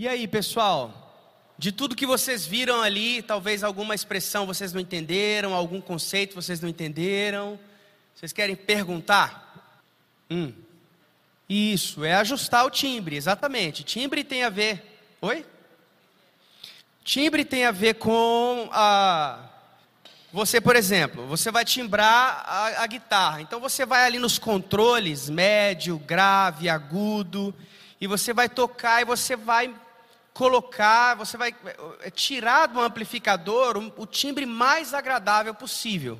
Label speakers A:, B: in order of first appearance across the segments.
A: E aí, pessoal? De tudo que vocês viram ali, talvez alguma expressão vocês não entenderam, algum conceito vocês não entenderam. Vocês querem perguntar? Hum. Isso, é ajustar o timbre, exatamente. Timbre tem a ver. Oi? Timbre tem a ver com a. Você, por exemplo, você vai timbrar a, a guitarra. Então você vai ali nos controles, médio, grave, agudo, e você vai tocar e você vai colocar, você vai é, tirar do amplificador o, o timbre mais agradável possível.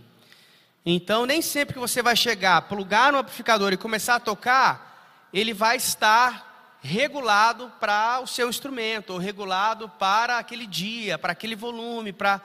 A: Então, nem sempre que você vai chegar, plugar no amplificador e começar a tocar, ele vai estar regulado para o seu instrumento, ou regulado para aquele dia, para aquele volume, para.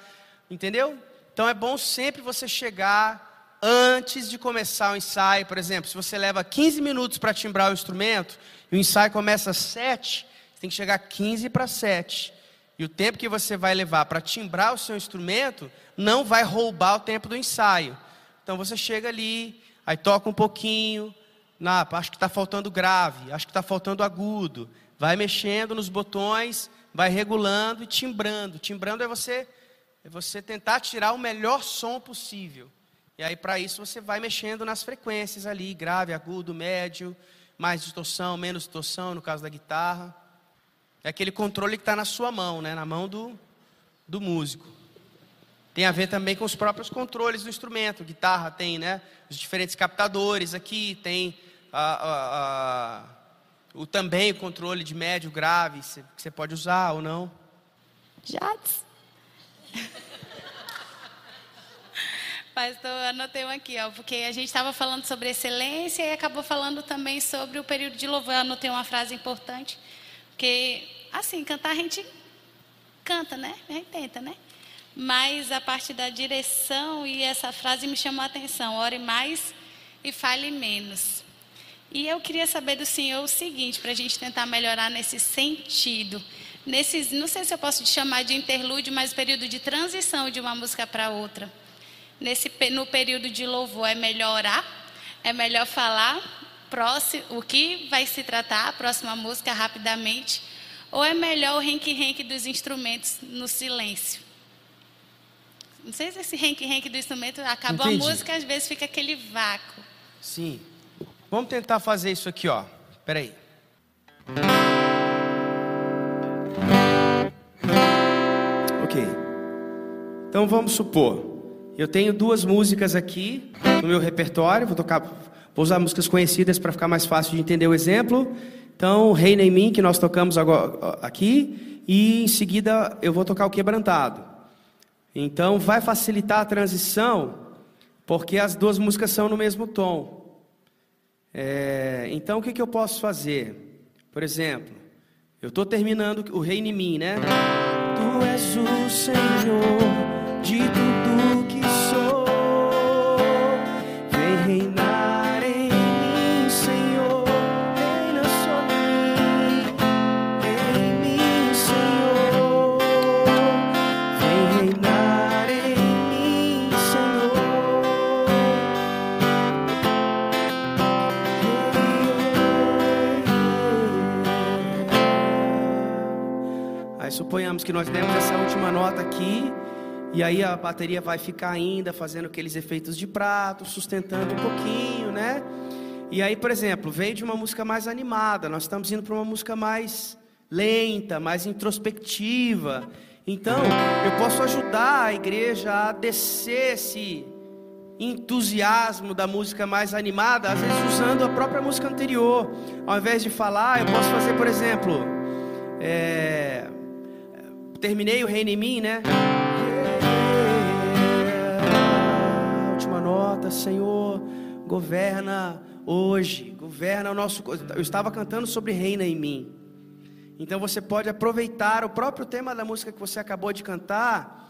A: Entendeu? Então é bom sempre você chegar antes de começar o ensaio. Por exemplo, se você leva 15 minutos para timbrar o instrumento, e o ensaio começa às 7, você tem que chegar 15 para 7. E o tempo que você vai levar para timbrar o seu instrumento não vai roubar o tempo do ensaio. Então você chega ali, aí toca um pouquinho, na, acho que está faltando grave, acho que está faltando agudo. Vai mexendo nos botões, vai regulando e timbrando. Timbrando é você, é você tentar tirar o melhor som possível. E aí, para isso, você vai mexendo nas frequências ali, grave, agudo, médio, mais distorção, menos distorção, no caso da guitarra. É aquele controle que está na sua mão, né? na mão do, do músico. Tem a ver também com os próprios controles do instrumento. Guitarra tem né, os diferentes captadores aqui, tem a, a, a, o, também o controle de médio, grave, que você pode usar ou não.
B: Jades. Pastor, anotei um aqui, ó, porque a gente estava falando sobre excelência e acabou falando também sobre o período de louvor. Eu anotei uma frase importante, porque, assim, cantar a gente canta, né? A gente tenta, né? mas a parte da direção e essa frase me chamou a atenção: ore mais e fale menos. E eu queria saber do senhor o seguinte, para a gente tentar melhorar nesse sentido. Nesses, não sei se eu posso te chamar de interlúdio, mas período de transição de uma música para outra. Nesse, no período de louvor, é melhor orar? É melhor falar próximo, o que vai se tratar, a próxima música, rapidamente? Ou é melhor o renque-renque dos instrumentos no silêncio? Não sei se esse renque-renque do instrumento acabou Entendi. a música, às vezes fica aquele vácuo.
A: Sim. Vamos tentar fazer isso aqui, ó. Espera aí. Ok. Então vamos supor, eu tenho duas músicas aqui no meu repertório. Vou tocar, vou usar músicas conhecidas para ficar mais fácil de entender o exemplo. Então, Reina em mim que nós tocamos agora aqui, e em seguida eu vou tocar o quebrantado. Então vai facilitar a transição, porque as duas músicas são no mesmo tom. É, então o que, que eu posso fazer? Por exemplo, eu estou terminando o Reino em mim, né? Tu és o Senhor de tudo suponhamos que nós demos essa última nota aqui, e aí a bateria vai ficar ainda fazendo aqueles efeitos de prato, sustentando um pouquinho, né? E aí, por exemplo, veio de uma música mais animada, nós estamos indo para uma música mais lenta, mais introspectiva. Então, eu posso ajudar a igreja a descer esse entusiasmo da música mais animada, às vezes usando a própria música anterior. Ao invés de falar, eu posso fazer, por exemplo, é, terminei o reino em mim, né? Última nota, Senhor, governa hoje, governa o nosso. Eu estava cantando sobre reina em mim. Então você pode aproveitar o próprio tema da música que você acabou de cantar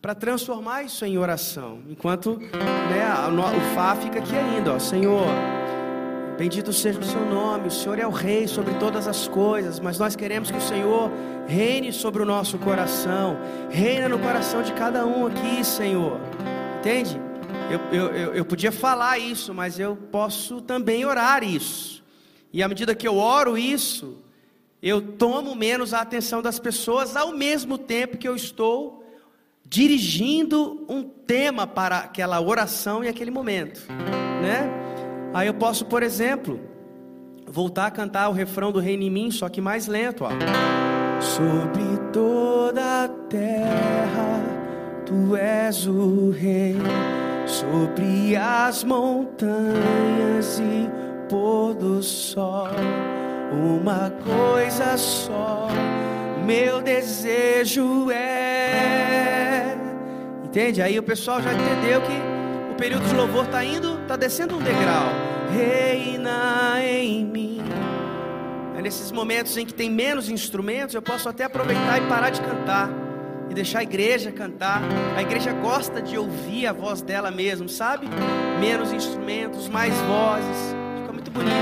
A: para transformar isso em oração. Enquanto né, o Fá fica aqui ainda, ó, Senhor. Bendito seja o seu nome, o Senhor é o Rei sobre todas as coisas, mas nós queremos que o Senhor reine sobre o nosso coração, reina no coração de cada um aqui, Senhor, entende? Eu, eu, eu, podia falar isso, mas eu posso também orar isso, e à medida que eu oro isso, eu tomo menos a atenção das pessoas ao mesmo tempo que eu estou dirigindo um tema para aquela oração e aquele momento, né? Aí eu posso, por exemplo, voltar a cantar o refrão do Reino em mim, só que mais lento, ó. Sobre toda a terra, tu és o rei, sobre as montanhas e pôr do sol, uma coisa só, meu desejo é. Entende? Aí o pessoal já entendeu que período de louvor está indo, está descendo um degrau. Reina em mim. É nesses momentos em que tem menos instrumentos, eu posso até aproveitar e parar de cantar e deixar a igreja cantar. A igreja gosta de ouvir a voz dela mesmo, sabe? Menos instrumentos, mais vozes. Fica muito bonito.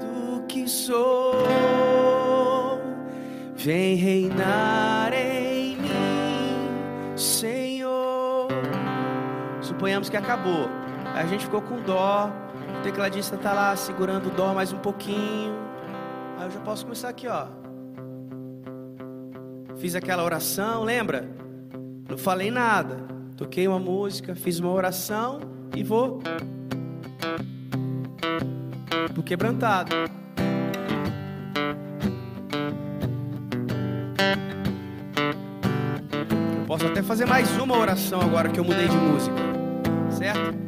A: Do que sou, vem reinar em mim, Senhor. Suponhamos que acabou. A gente ficou com dó. O tecladista está lá segurando o dó mais um pouquinho. Aí eu já posso começar aqui, ó. Fiz aquela oração, lembra? Não falei nada. Toquei uma música, fiz uma oração e vou. Do quebrantado. Eu posso até fazer mais uma oração agora que eu mudei de música. Certo?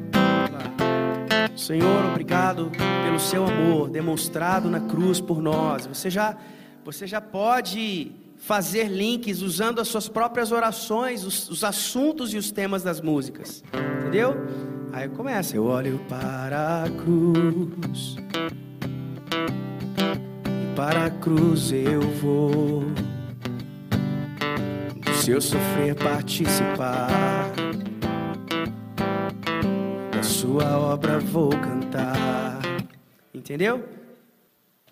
A: Senhor, obrigado pelo seu amor demonstrado na cruz por nós. Você já, você já pode fazer links usando as suas próprias orações, os, os assuntos e os temas das músicas. Entendeu? Aí começa. Eu olho para a cruz. E para a cruz eu vou. Do seu sofrer participar sua obra vou cantar. Entendeu?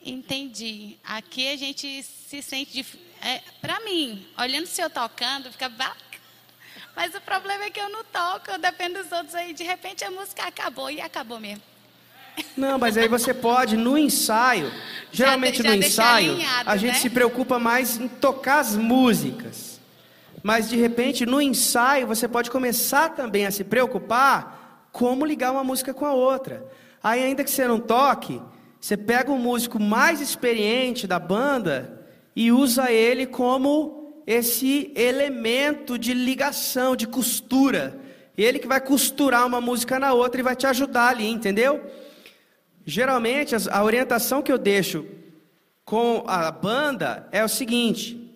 B: Entendi. Aqui a gente se sente. Dif... É, para mim, olhando se eu tocando, fica. Mas o problema é que eu não toco, eu dependo dos outros aí. De repente a música acabou e acabou mesmo.
A: Não, mas aí você pode, no ensaio, geralmente já, já no ensaio, alinhado, a gente né? se preocupa mais em tocar as músicas. Mas de repente, no ensaio, você pode começar também a se preocupar como ligar uma música com a outra. Aí, ainda que você não toque, você pega um músico mais experiente da banda e usa ele como esse elemento de ligação, de costura. Ele que vai costurar uma música na outra e vai te ajudar ali, entendeu? Geralmente, a orientação que eu deixo com a banda é o seguinte: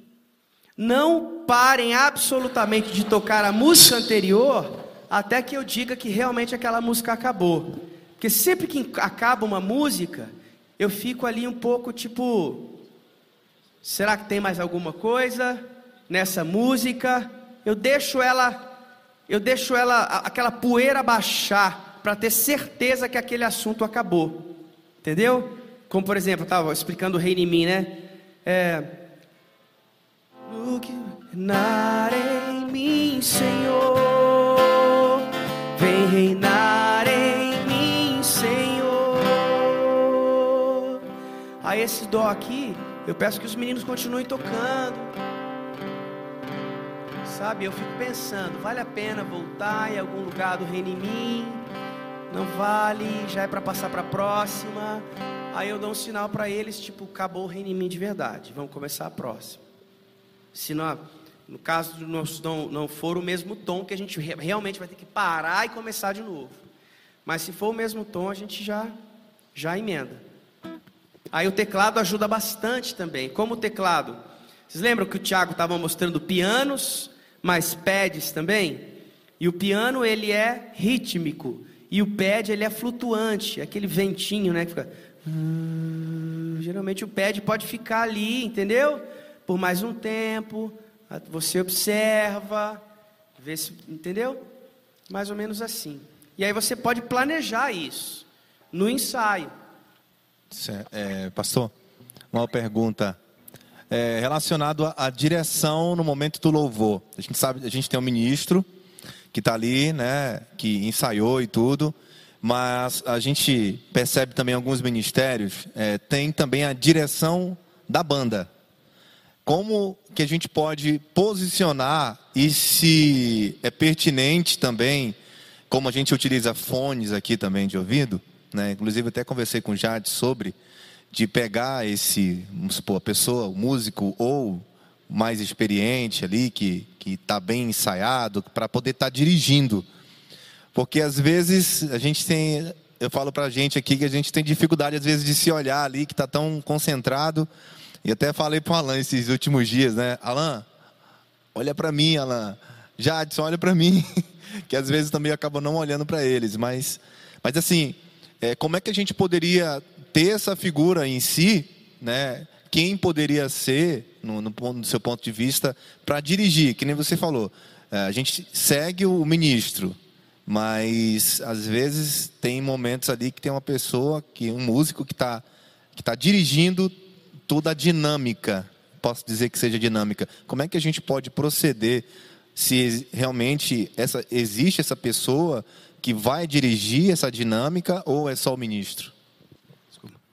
A: não parem absolutamente de tocar a música anterior até que eu diga que realmente aquela música acabou. Porque sempre que acaba uma música, eu fico ali um pouco tipo: será que tem mais alguma coisa nessa música? Eu deixo ela, eu deixo ela, aquela poeira baixar, para ter certeza que aquele assunto acabou. Entendeu? Como por exemplo, estava explicando o Rei em mim, né? É. Look, mim, Senhor Aí esse dó aqui, eu peço que os meninos continuem tocando. Sabe, eu fico pensando, vale a pena voltar em algum lugar do reino em mim? Não vale, já é para passar para a próxima. Aí eu dou um sinal para eles, tipo, acabou o reino em mim de verdade. Vamos começar a próxima. Se não, no caso não, não for o mesmo tom, que a gente realmente vai ter que parar e começar de novo. Mas se for o mesmo tom, a gente já, já emenda. Aí o teclado ajuda bastante também. Como o teclado? Vocês lembram que o Tiago estava mostrando pianos, mais pads também? E o piano ele é rítmico. E o pad ele é flutuante, aquele ventinho, né? Que fica. Geralmente o pad pode ficar ali, entendeu? Por mais um tempo. Você observa, vê se, entendeu? Mais ou menos assim. E aí você pode planejar isso no ensaio.
C: É, pastor, uma pergunta é, relacionado à, à, direção no momento do louvor. A gente sabe, a gente tem um ministro que está ali, né, que ensaiou e tudo, mas a gente percebe também alguns ministérios é, tem também a direção da banda. Como que a gente pode posicionar e se é pertinente também, como a gente utiliza fones aqui também de ouvido, né? Inclusive até conversei com o Jade sobre de pegar esse, vamos supor, a pessoa, o músico ou mais experiente ali, que está bem ensaiado, para poder estar tá dirigindo. Porque às vezes a gente tem, eu falo para a gente aqui que a gente tem dificuldade às vezes de se olhar ali, que está tão concentrado. E até falei para o Alan esses últimos dias, né? Alan, olha para mim, Alan. Jadson, olha para mim. que às vezes também acaba não olhando para eles. Mas, mas assim, é, como é que a gente poderia ter essa figura em si, né? Quem poderia ser, no, no, no seu ponto de vista, para dirigir? Que nem você falou. É, a gente segue o ministro, mas às vezes tem momentos ali que tem uma pessoa, que um músico que está que tá dirigindo toda a dinâmica, posso dizer que seja dinâmica. Como é que a gente pode proceder se realmente essa, existe essa pessoa que vai dirigir essa dinâmica ou é só o ministro?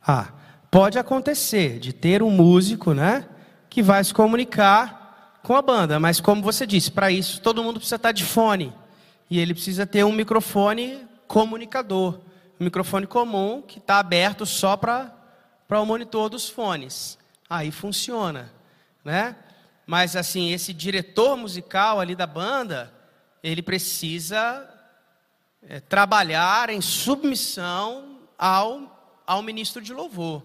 A: Ah, pode acontecer de ter um músico, né, que vai se comunicar com a banda, mas como você disse, para isso todo mundo precisa estar de fone e ele precisa ter um microfone comunicador, um microfone comum que está aberto só para para o monitor dos fones. Aí funciona, né? Mas assim, esse diretor musical ali da banda, ele precisa é, trabalhar em submissão ao, ao ministro de louvor,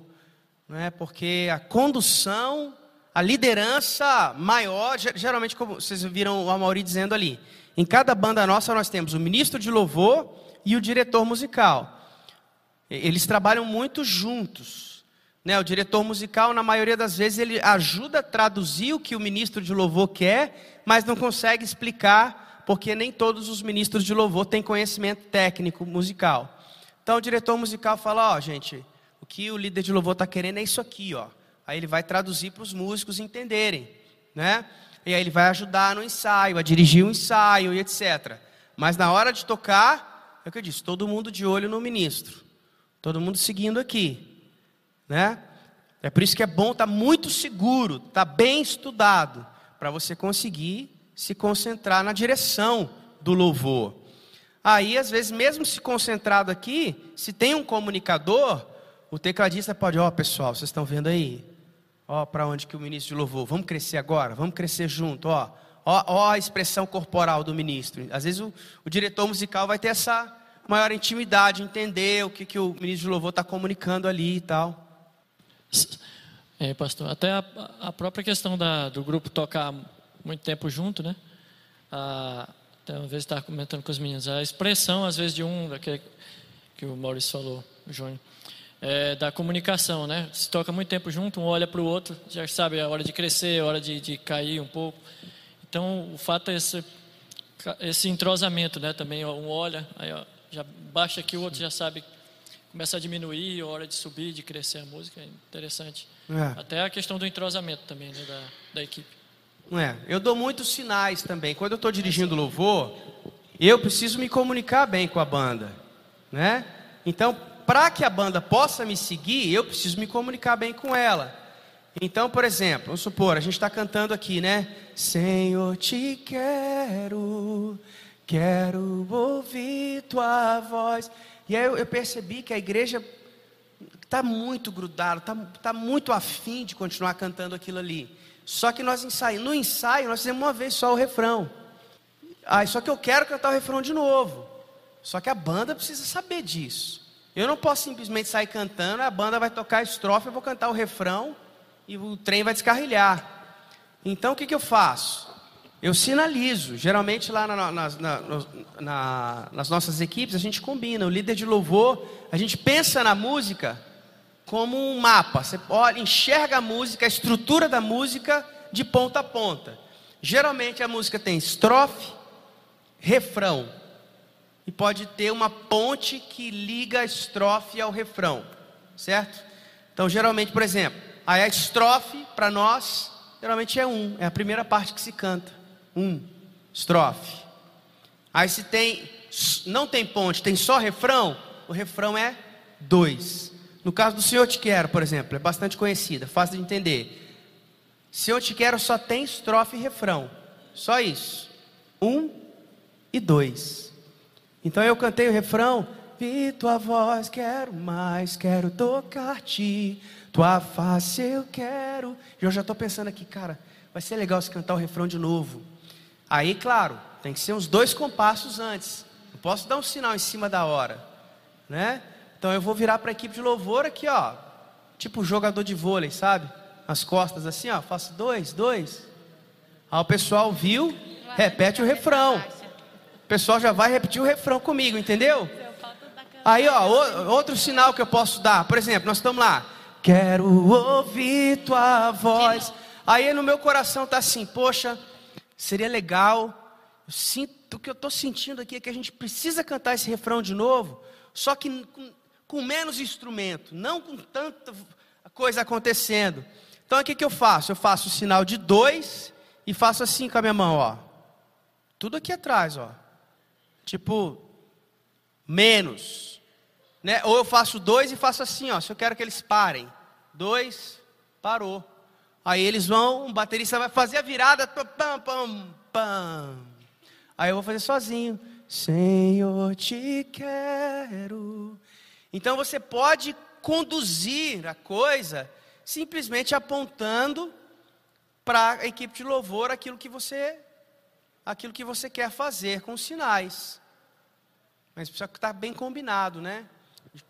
A: né? Porque a condução, a liderança maior, geralmente como vocês viram o Amaury dizendo ali, em cada banda nossa nós temos o ministro de louvor e o diretor musical. Eles trabalham muito juntos. Né, o diretor musical, na maioria das vezes, ele ajuda a traduzir o que o ministro de louvor quer, mas não consegue explicar, porque nem todos os ministros de louvor têm conhecimento técnico musical. Então o diretor musical fala: Ó, oh, gente, o que o líder de louvor está querendo é isso aqui, ó. Aí ele vai traduzir para os músicos entenderem, né? E aí ele vai ajudar no ensaio, a dirigir o ensaio e etc. Mas na hora de tocar, é o que eu disse: todo mundo de olho no ministro, todo mundo seguindo aqui né? É por isso que é bom estar tá muito seguro, estar tá bem estudado, para você conseguir se concentrar na direção do louvor. Aí, às vezes, mesmo se concentrado aqui, se tem um comunicador, o tecladista pode, ó, oh, pessoal, vocês estão vendo aí? Ó, para onde que o ministro de louvor? Vamos crescer agora, vamos crescer junto, ó. Ó, ó a expressão corporal do ministro. Às vezes o, o diretor musical vai ter essa maior intimidade, entender o que, que o ministro de louvor está comunicando ali e tal.
D: É, pastor, até a, a própria questão da, do grupo tocar muito tempo junto, né? A, até uma vez estava comentando com os meninos, a expressão, às vezes, de um, daquele que o Maurício falou, o Júnior, é, da comunicação, né? Se toca muito tempo junto, um olha para o outro, já sabe a hora de crescer, a hora de, de cair um pouco. Então, o fato é esse, esse entrosamento, né? Também um olha, aí ó, já baixa aqui, o outro já sabe começa a diminuir, a hora de subir, de crescer a música, é interessante. É. Até a questão do entrosamento também, né, da, da equipe.
A: É, eu dou muitos sinais também. Quando eu estou dirigindo louvor, eu preciso me comunicar bem com a banda, né? Então, para que a banda possa me seguir, eu preciso me comunicar bem com ela. Então, por exemplo, vamos supor, a gente está cantando aqui, né? Senhor, te quero, quero ouvir tua voz. E aí eu, eu percebi que a igreja está muito grudada, está tá muito afim de continuar cantando aquilo ali. Só que nós ensaiamos, no ensaio nós fizemos uma vez só o refrão. Ah, só que eu quero cantar o refrão de novo. Só que a banda precisa saber disso. Eu não posso simplesmente sair cantando, a banda vai tocar a estrofe, eu vou cantar o refrão e o trem vai descarrilhar. Então o que, que eu faço? Eu sinalizo. Geralmente lá na, na, na, nas nossas equipes a gente combina. O líder de louvor, a gente pensa na música como um mapa. Você olha, enxerga a música, a estrutura da música de ponta a ponta. Geralmente a música tem estrofe, refrão. E pode ter uma ponte que liga a estrofe ao refrão. Certo? Então, geralmente, por exemplo, a estrofe para nós geralmente é um, é a primeira parte que se canta um, estrofe. Aí se tem, não tem ponte, tem só refrão, o refrão é dois. No caso do Senhor Te Quero, por exemplo, é bastante conhecida, fácil de entender. Senhor Te Quero só tem estrofe e refrão, só isso. Um e dois. Então eu cantei o refrão, vi tua voz, quero mais, quero tocar-te, tua face eu quero. E eu já estou pensando aqui, cara, vai ser legal se cantar o refrão de novo. Aí, claro, tem que ser uns dois compassos antes. Não posso dar um sinal em cima da hora, né? Então eu vou virar para a equipe de louvor aqui, ó, tipo jogador de vôlei, sabe? As costas assim, ó, faço dois, dois. Aí o pessoal viu, repete o refrão. O pessoal já vai repetir o refrão comigo, entendeu? Aí, ó, outro sinal que eu posso dar, por exemplo, nós estamos lá. Quero ouvir tua voz. Aí no meu coração tá assim, poxa, seria legal. Eu sinto o que eu estou sentindo aqui é que a gente precisa cantar esse refrão de novo, só que com, menos instrumento, não com tanta coisa acontecendo. Então o que, que eu faço? Eu faço o sinal de dois e faço assim com a minha mão, ó. Tudo aqui atrás, ó. Tipo, menos. Né? Ou eu faço dois e faço assim, ó. Se eu quero que eles parem. Dois, parou. Aí eles vão, o baterista vai fazer a virada. Pam, pam, pam. Aí eu vou fazer sozinho. Senhor, te quero. Então você pode conduzir a coisa simplesmente apontando para a equipe de louvor aquilo que você aquilo que você quer fazer com os sinais. Mas precisa estar bem combinado, né?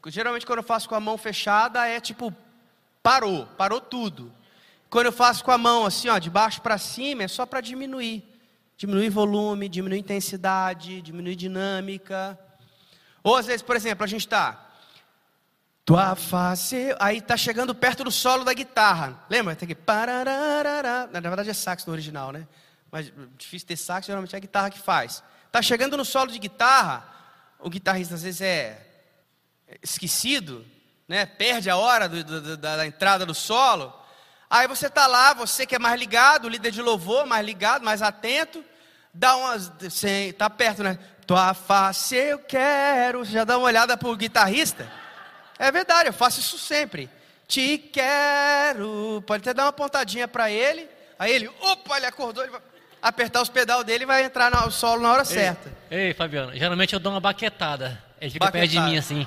A: Geralmente quando eu faço com a mão fechada é tipo parou, parou tudo. Quando eu faço com a mão assim, ó, de baixo para cima, é só para diminuir. Diminuir volume, diminuir intensidade, diminuir dinâmica. Ou às vezes, por exemplo, a gente está tua face, aí está chegando perto do solo da guitarra. Lembra? Tem que. Na verdade é sax no original, né? Mas difícil ter sax, geralmente é a guitarra que faz. Está chegando no solo de guitarra, o guitarrista às vezes é esquecido, né? Perde a hora do, do, da, da entrada do solo. Aí você está lá, você que é mais ligado, líder de louvor, mais ligado, mais atento, dá umas, está perto, né? Tua face eu quero, já dá uma olhada para o guitarrista. É verdade, eu faço isso sempre. Te quero. Pode até dar uma pontadinha para ele. Aí ele, opa, ele acordou, ele vai apertar os pedal dele e vai entrar no solo na hora ei, certa.
E: Ei, Fabiano, geralmente eu dou uma baquetada. Ele fica baquetada. perto de mim assim.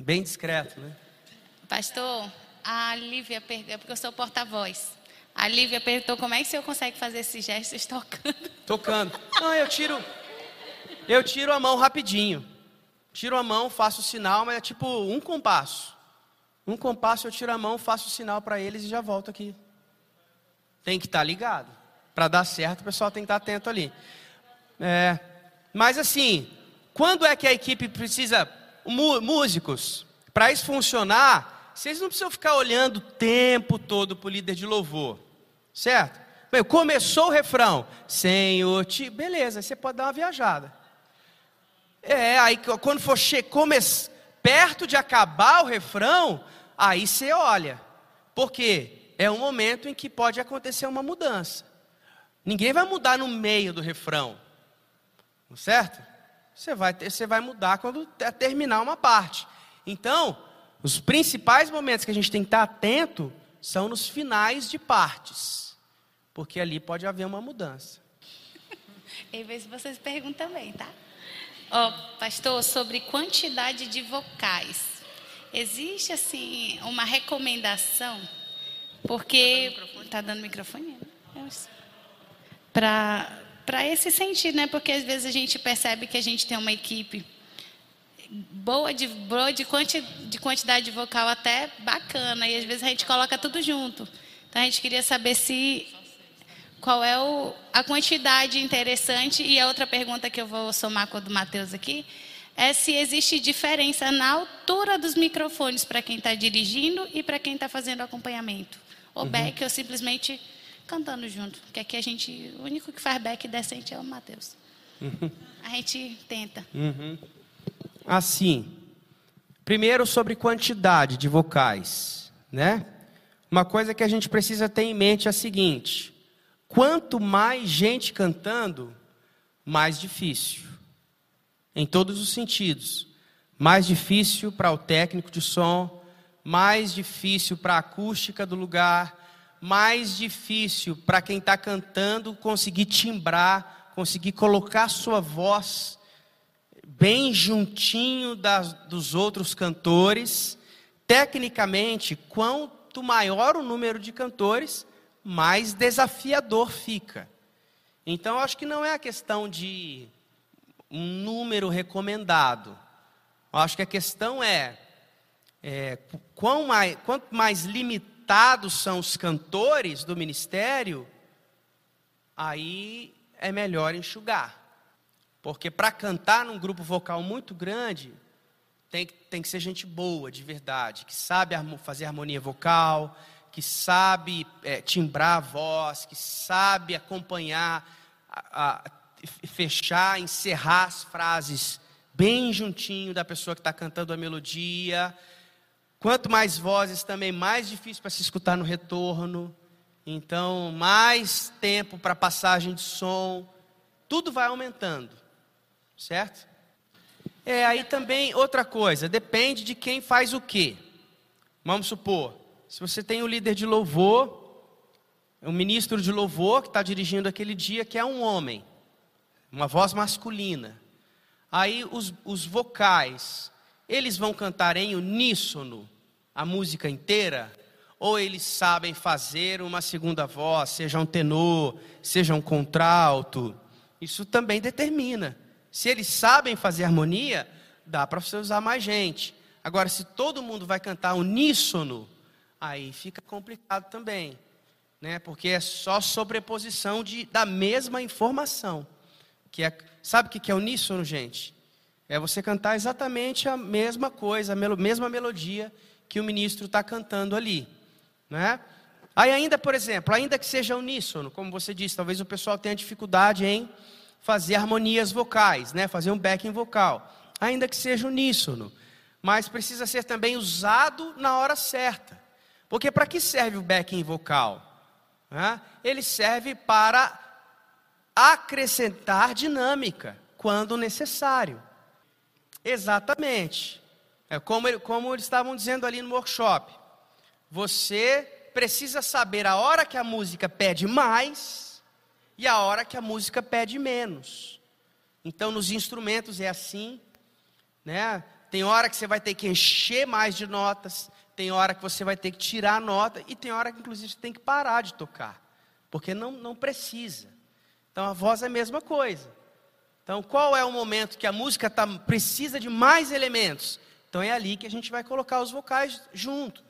A: Bem discreto, né?
B: Pastor, a Lívia perguntou, porque eu sou porta-voz. A Lívia perguntou como é que o senhor consegue fazer esses gestos tocando.
A: Tocando. Não, eu tiro. Eu tiro a mão rapidinho. Tiro a mão, faço o sinal, mas é tipo um compasso. Um compasso eu tiro a mão, faço o sinal para eles e já volto aqui. Tem que estar tá ligado. Para dar certo, o pessoal tem que estar tá atento ali. É, mas assim, quando é que a equipe precisa. Músicos, para isso funcionar, vocês não precisam ficar olhando o tempo todo para o líder de louvor. Certo? Bem, começou o refrão. Senhor, te... beleza, você pode dar uma viajada. É, aí quando for come... perto de acabar o refrão, aí você olha. Porque é um momento em que pode acontecer uma mudança. Ninguém vai mudar no meio do refrão. Certo? Você vai, ter, você vai mudar quando terminar uma parte. Então, os principais momentos que a gente tem que estar atento são nos finais de partes. Porque ali pode haver uma mudança.
B: E ver se vocês perguntam também, tá? Oh, pastor, sobre quantidade de vocais. Existe, assim, uma recomendação, porque... Está dando microfone? Né? Para esse sentido, né? Porque às vezes a gente percebe que a gente tem uma equipe boa de, boa de, quanti, de quantidade de vocal até bacana, e às vezes a gente coloca tudo junto. Então a gente queria saber se qual é o, a quantidade interessante. E a outra pergunta que eu vou somar com a do Matheus aqui é se existe diferença na altura dos microfones para quem está dirigindo e para quem está fazendo acompanhamento. Ou uhum. back ou simplesmente cantando junto. Porque aqui a gente, o único que faz back decente é o Matheus. Uhum. A gente tenta.
A: Uhum. Assim, primeiro sobre quantidade de vocais, né? Uma coisa que a gente precisa ter em mente é a seguinte: Quanto mais gente cantando, mais difícil. Em todos os sentidos. mais difícil para o técnico de som, mais difícil para a acústica do lugar, mais difícil para quem está cantando conseguir timbrar, conseguir colocar sua voz bem juntinho das, dos outros cantores. Tecnicamente, quanto maior o número de cantores, mais desafiador fica. Então, acho que não é a questão de um número recomendado. Eu acho que a questão é, é mais, quanto mais limitados são os cantores do ministério, aí é melhor enxugar. Porque para cantar num grupo vocal muito grande, tem, tem que ser gente boa, de verdade, que sabe fazer harmonia vocal, que sabe é, timbrar a voz, que sabe acompanhar, a, a, fechar, encerrar as frases bem juntinho da pessoa que está cantando a melodia. Quanto mais vozes, também mais difícil para se escutar no retorno. Então, mais tempo para passagem de som. Tudo vai aumentando, certo? É, aí também, outra coisa, depende de quem faz o quê. Vamos supor, se você tem o líder de louvor, o ministro de louvor que está dirigindo aquele dia, que é um homem, uma voz masculina. Aí os, os vocais, eles vão cantar em uníssono a música inteira? Ou eles sabem fazer uma segunda voz, seja um tenor, seja um contralto? Isso também determina. Se eles sabem fazer harmonia, dá para você usar mais gente. Agora, se todo mundo vai cantar uníssono, aí fica complicado também, né? Porque é só sobreposição de, da mesma informação. Que é, sabe o que é uníssono, gente? É você cantar exatamente a mesma coisa, a mesma melodia que o ministro está cantando ali, né? Aí ainda, por exemplo, ainda que seja uníssono, como você disse, talvez o pessoal tenha dificuldade em fazer harmonias vocais, né? Fazer um backing vocal, ainda que seja uníssono, mas precisa ser também usado na hora certa. Porque para que serve o backing vocal? Ele serve para acrescentar dinâmica quando necessário. Exatamente. É como, como eles estavam dizendo ali no workshop. Você precisa saber a hora que a música pede mais e a hora que a música pede menos. Então, nos instrumentos é assim, né? Tem hora que você vai ter que encher mais de notas, tem hora que você vai ter que tirar a nota e tem hora que inclusive você tem que parar de tocar, porque não, não precisa. Então a voz é a mesma coisa. Então qual é o momento que a música tá, precisa de mais elementos? Então é ali que a gente vai colocar os vocais junto.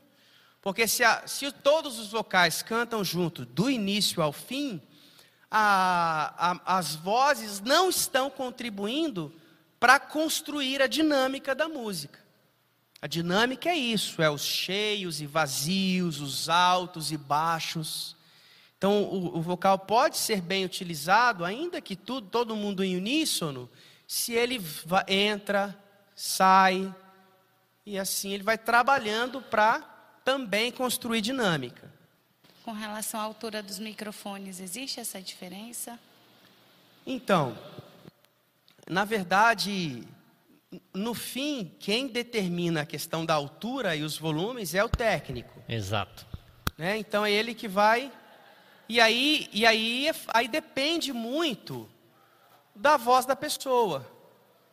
A: Porque se, a, se todos os vocais cantam junto, do início ao fim, a, a, as vozes não estão contribuindo para construir a dinâmica da música. A dinâmica é isso, é os cheios e vazios, os altos e baixos. Então, o, o vocal pode ser bem utilizado, ainda que tudo, todo mundo em uníssono, se ele entra, sai, e assim ele vai trabalhando para também construir dinâmica.
B: Com relação à altura dos microfones, existe essa diferença?
A: Então, na verdade, no fim, quem determina a questão da altura e os volumes é o técnico.
E: Exato.
A: Né? Então é ele que vai. E aí, e aí, aí depende muito da voz da pessoa.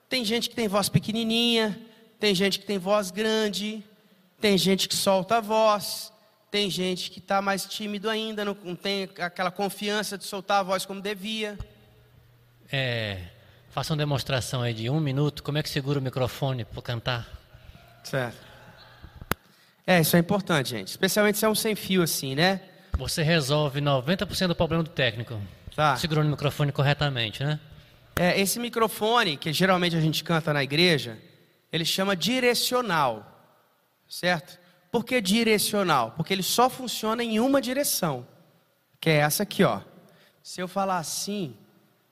A: Tem gente que tem voz pequenininha, tem gente que tem voz grande, tem gente que solta a voz, tem gente que está mais tímido ainda, não, não tem aquela confiança de soltar a voz como devia.
E: É, Faça uma demonstração aí de um minuto. Como é que segura o microfone para cantar?
A: Certo. É, isso é importante, gente. Especialmente se é um sem fio assim, né?
E: Você resolve 90% do problema do técnico.
A: Tá.
E: Segurando o microfone corretamente, né?
A: É, esse microfone, que geralmente a gente canta na igreja, ele chama direcional. Certo? Por que direcional? Porque ele só funciona em uma direção. Que é essa aqui, ó. Se eu falar assim,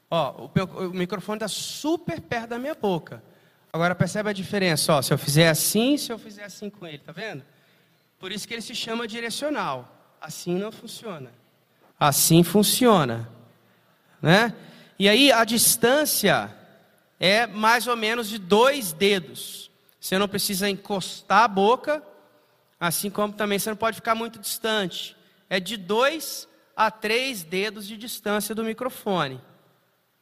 A: Ó, o, o microfone está super perto da minha boca. Agora percebe a diferença, ó, se eu fizer assim, se eu fizer assim com ele, tá vendo? Por isso que ele se chama direcional. Assim não funciona. Assim funciona, né? E aí a distância é mais ou menos de dois dedos. Você não precisa encostar a boca, assim como também você não pode ficar muito distante. É de dois a três dedos de distância do microfone,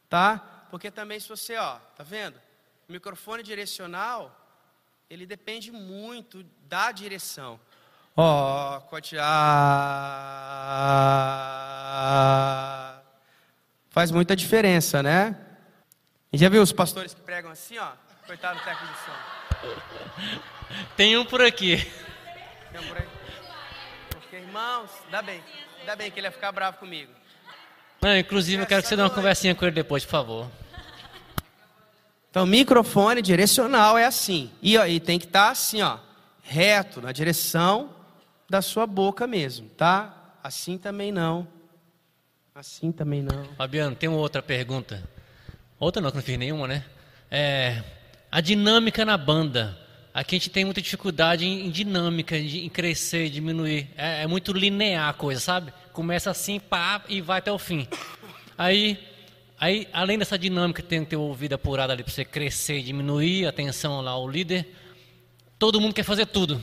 A: tá? Porque também se você, ó, tá vendo? O microfone direcional, ele depende muito da direção. Ó, oh, ah, faz muita diferença, né? E já viu os pastores que pregam assim, ó? Coitado do técnico de som.
E: Tem um por aqui.
A: Tem um por aí. Porque, irmãos, dá bem. Dá bem que ele ia ficar bravo comigo.
E: Não, inclusive, eu quero que você dê uma conversinha com ele depois, por favor.
A: Então, microfone direcional é assim. E, ó, e tem que estar tá assim, ó, reto, na direção da sua boca mesmo, tá? Assim também não. Assim também não.
E: Fabiano, tem uma outra pergunta. Outra não, que não fiz nenhuma, né? É, a dinâmica na banda. Aqui a gente tem muita dificuldade em, em dinâmica, em crescer, diminuir. É, é, muito linear a coisa, sabe? Começa assim, pá, e vai até o fim. Aí, aí além dessa dinâmica, tem que ter o ouvido apurado ali para você crescer diminuir, atenção lá ao líder. Todo mundo quer fazer tudo.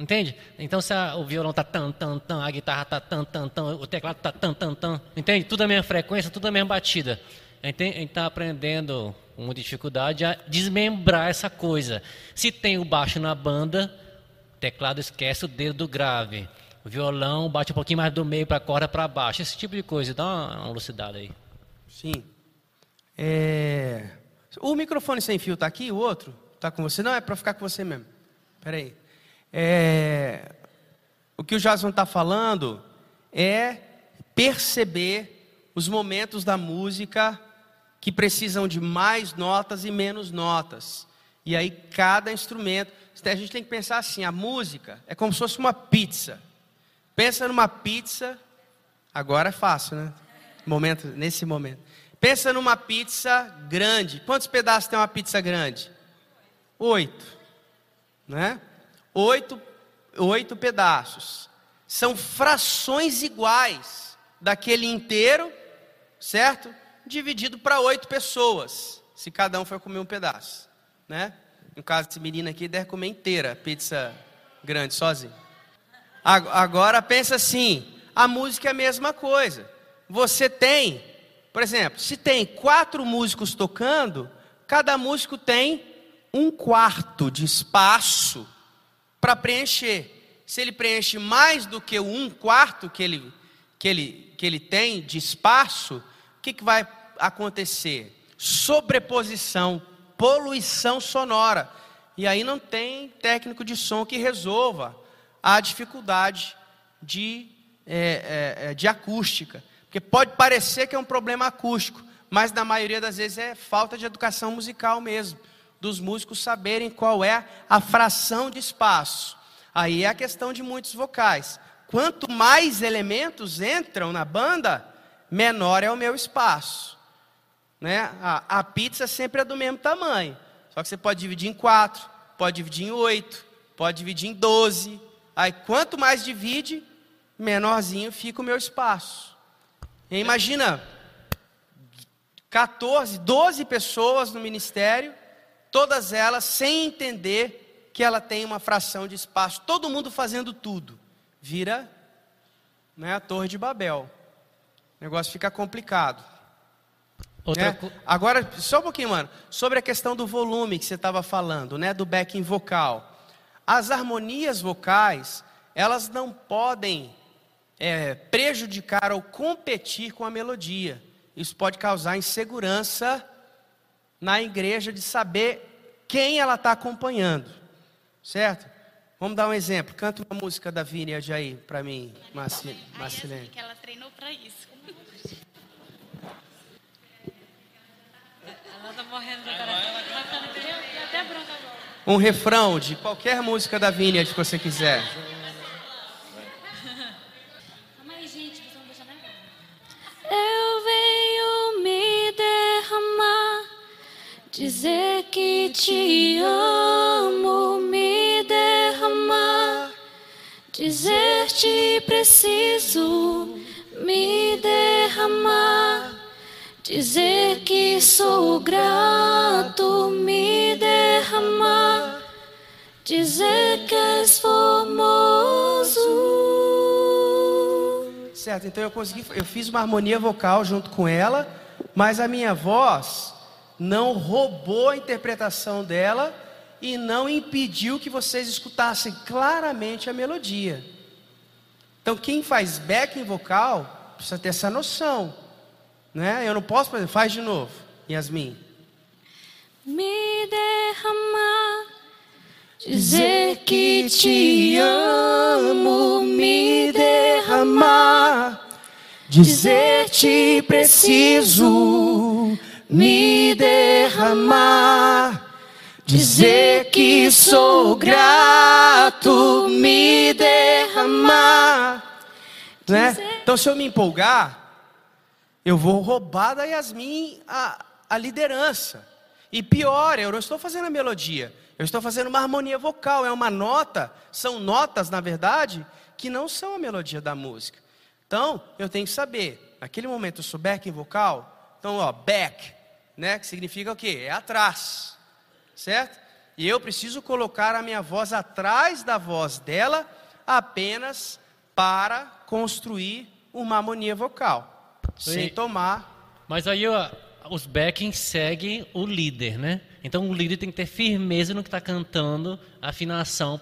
E: Entende? Então se a, o violão está tan, tan, tan, a guitarra está tan, tan, tan, o teclado está tan, tan, tan. Entende? Tudo a mesma frequência, tudo a mesma batida. A gente está aprendendo muita dificuldade a desmembrar essa coisa. Se tem o baixo na banda, o teclado esquece o dedo do grave. O violão bate um pouquinho mais do meio para a corda para baixo. Esse tipo de coisa. Dá uma, uma lucidada aí.
A: Sim. É... O microfone sem fio está aqui? O outro? Está com você? Não, é para ficar com você mesmo. Espera aí. É... O que o Jason está falando é perceber os momentos da música que precisam de mais notas e menos notas. E aí cada instrumento, a gente tem que pensar assim, a música é como se fosse uma pizza. Pensa numa pizza, agora é fácil, né? Momento, nesse momento. Pensa numa pizza grande. Quantos pedaços tem uma pizza grande? Oito, né? Oito, oito pedaços. São frações iguais daquele inteiro, certo? Dividido para oito pessoas, se cada um for comer um pedaço, né? No caso desse menino aqui, deve comer inteira pizza grande, sozinho. Agora pensa assim, a música é a mesma coisa. Você tem, por exemplo, se tem quatro músicos tocando, cada músico tem um quarto de espaço para preencher. Se ele preenche mais do que um quarto que ele, que ele, que ele tem de espaço, o que, que vai acontecer? Sobreposição, poluição sonora. E aí não tem técnico de som que resolva a dificuldade de, é, é, é, de acústica. Porque pode parecer que é um problema acústico, mas na maioria das vezes é falta de educação musical mesmo, dos músicos saberem qual é a fração de espaço. Aí é a questão de muitos vocais. Quanto mais elementos entram na banda, menor é o meu espaço. Né? A, a pizza sempre é do mesmo tamanho. Só que você pode dividir em quatro, pode dividir em oito, pode dividir em doze. Aí quanto mais divide, menorzinho fica o meu espaço. E imagina 14, 12 pessoas no ministério, todas elas sem entender que ela tem uma fração de espaço, todo mundo fazendo tudo. Vira né, a Torre de Babel. O negócio fica complicado. Outra... Né? Agora, só um pouquinho, mano. Sobre a questão do volume que você estava falando, né? Do backing vocal. As harmonias vocais, elas não podem é, prejudicar ou competir com a melodia. Isso pode causar insegurança na igreja de saber quem ela está acompanhando. Certo? Vamos dar um exemplo. Canta uma música da Vini a Jair para mim, Marcilene.
B: Marcilene. que ela treinou para isso. Tá
A: até branca agora. Um refrão de qualquer música da Vineyard que você quiser.
F: Eu venho me derramar, dizer que te amo, me derramar, dizer te preciso, me derramar Dizer que sou grato, me derramar, dizer que és formoso.
A: Certo, então eu consegui, eu fiz uma harmonia vocal junto com ela, mas a minha voz não roubou a interpretação dela e não impediu que vocês escutassem claramente a melodia. Então quem faz backing vocal precisa ter essa noção, né? Eu não posso, exemplo, faz de novo, Yasmin.
F: Me derramar, dizer que te amo, me derramar,
A: dizer te preciso, me derramar, dizer que sou grato, me derramar, né? Então se eu me empolgar, eu vou roubar da Yasmin a, a liderança. E pior, eu não estou fazendo a melodia, eu estou fazendo uma harmonia vocal, é uma nota, são notas, na verdade, que não são a melodia da música. Então, eu tenho que saber, naquele momento eu sou backing vocal, então, ó, back, né, que significa o quê? É atrás, certo? E eu preciso colocar a minha voz atrás da voz dela, apenas para construir uma harmonia vocal, sem
E: E-
A: tomar.
E: Mas aí ó, os backings seguem o líder, né? Então o líder tem que ter firmeza no que está cantando, afinação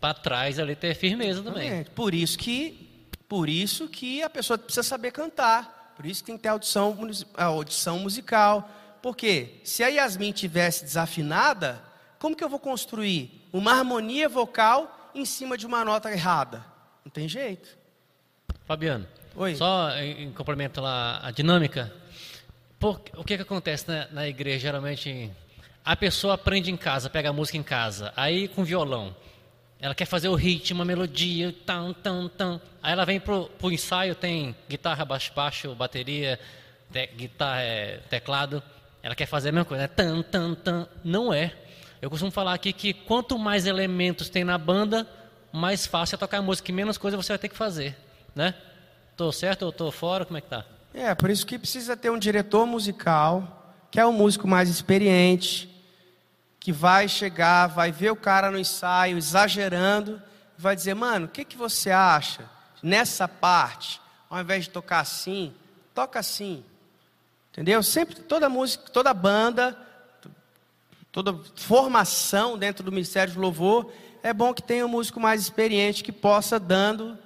E: para trás ali ter firmeza também.
A: Exatamente. Por isso que, por isso que a pessoa precisa saber cantar. Por isso que tem que ter audição, audição musical. Porque se a Yasmin tivesse desafinada, como que eu vou construir uma harmonia vocal em cima de uma nota errada? Não tem jeito.
E: Fabiano,
A: Oi.
E: só em, em complemento lá a dinâmica. Por- o que, que acontece na, na igreja? Geralmente a pessoa aprende em casa, pega a música em casa, aí com violão. Ela quer fazer o ritmo, a melodia, tam, tam, tam. Aí ela vem pro, pro ensaio, tem guitarra, baixo, baixo bateria, te- guitarra, é, teclado. Ela quer fazer a mesma coisa, né? Tam, tam, tam. Não é. Eu costumo falar aqui que quanto mais elementos tem na banda, mais fácil é tocar música e menos coisa você vai ter que fazer, né? Tô certo ou tô fora? Como é que tá?
A: É, por isso que precisa ter um diretor musical, que é um músico mais experiente, que vai chegar, vai ver o cara no ensaio exagerando, vai dizer, mano, o que, que você acha nessa parte? Ao invés de tocar assim, toca assim. Entendeu? Sempre, toda música, toda banda, toda formação dentro do Ministério de Louvor, é bom que tenha um músico mais experiente que possa dando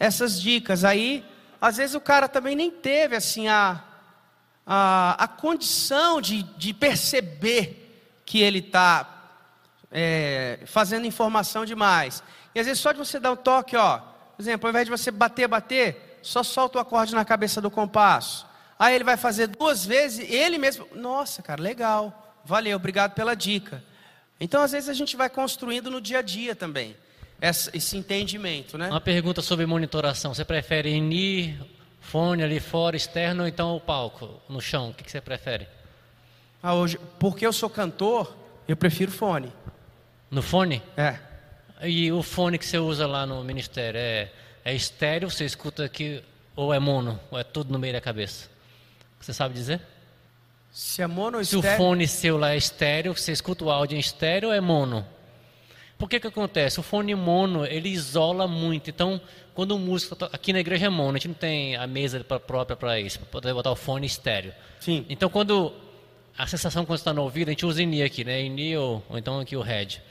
A: essas dicas. Aí, às vezes o cara também nem teve assim a, a, a condição de, de perceber que ele está fazendo informação demais. E às vezes só de você dar um toque, ó, por exemplo, ao invés de você bater, bater, só solta o acorde na cabeça do compasso. Aí ele vai fazer duas vezes, ele mesmo, nossa, cara, legal, valeu, obrigado pela dica. Então, às vezes a gente vai construindo no dia a dia também esse entendimento, né?
E: Uma pergunta sobre monitoração. Você prefere in fone ali fora, externo, ou então o palco, no chão? O que, que você prefere?
A: Ah, hoje, porque eu sou cantor, eu prefiro fone.
E: No fone?
A: É.
E: E o fone que você usa lá no ministério é, é estéreo, você escuta aqui, ou é mono, ou é tudo no meio da cabeça? Você sabe dizer?
A: Se é mono ou
E: Se o
A: estéreo-
E: fone seu lá é estéreo, você escuta o áudio em estéreo ou é mono? Por que que acontece? O fone mono, ele isola muito. Então, quando o músico... to- Aqui na igreja é mono, a gente não tem a mesa própria para isso, para poder botar o fone estéreo.
A: Sim.
E: Então, quando... A sensação quando está no ouvido, a gente usa in aqui, né? In ou, ou então aqui o head.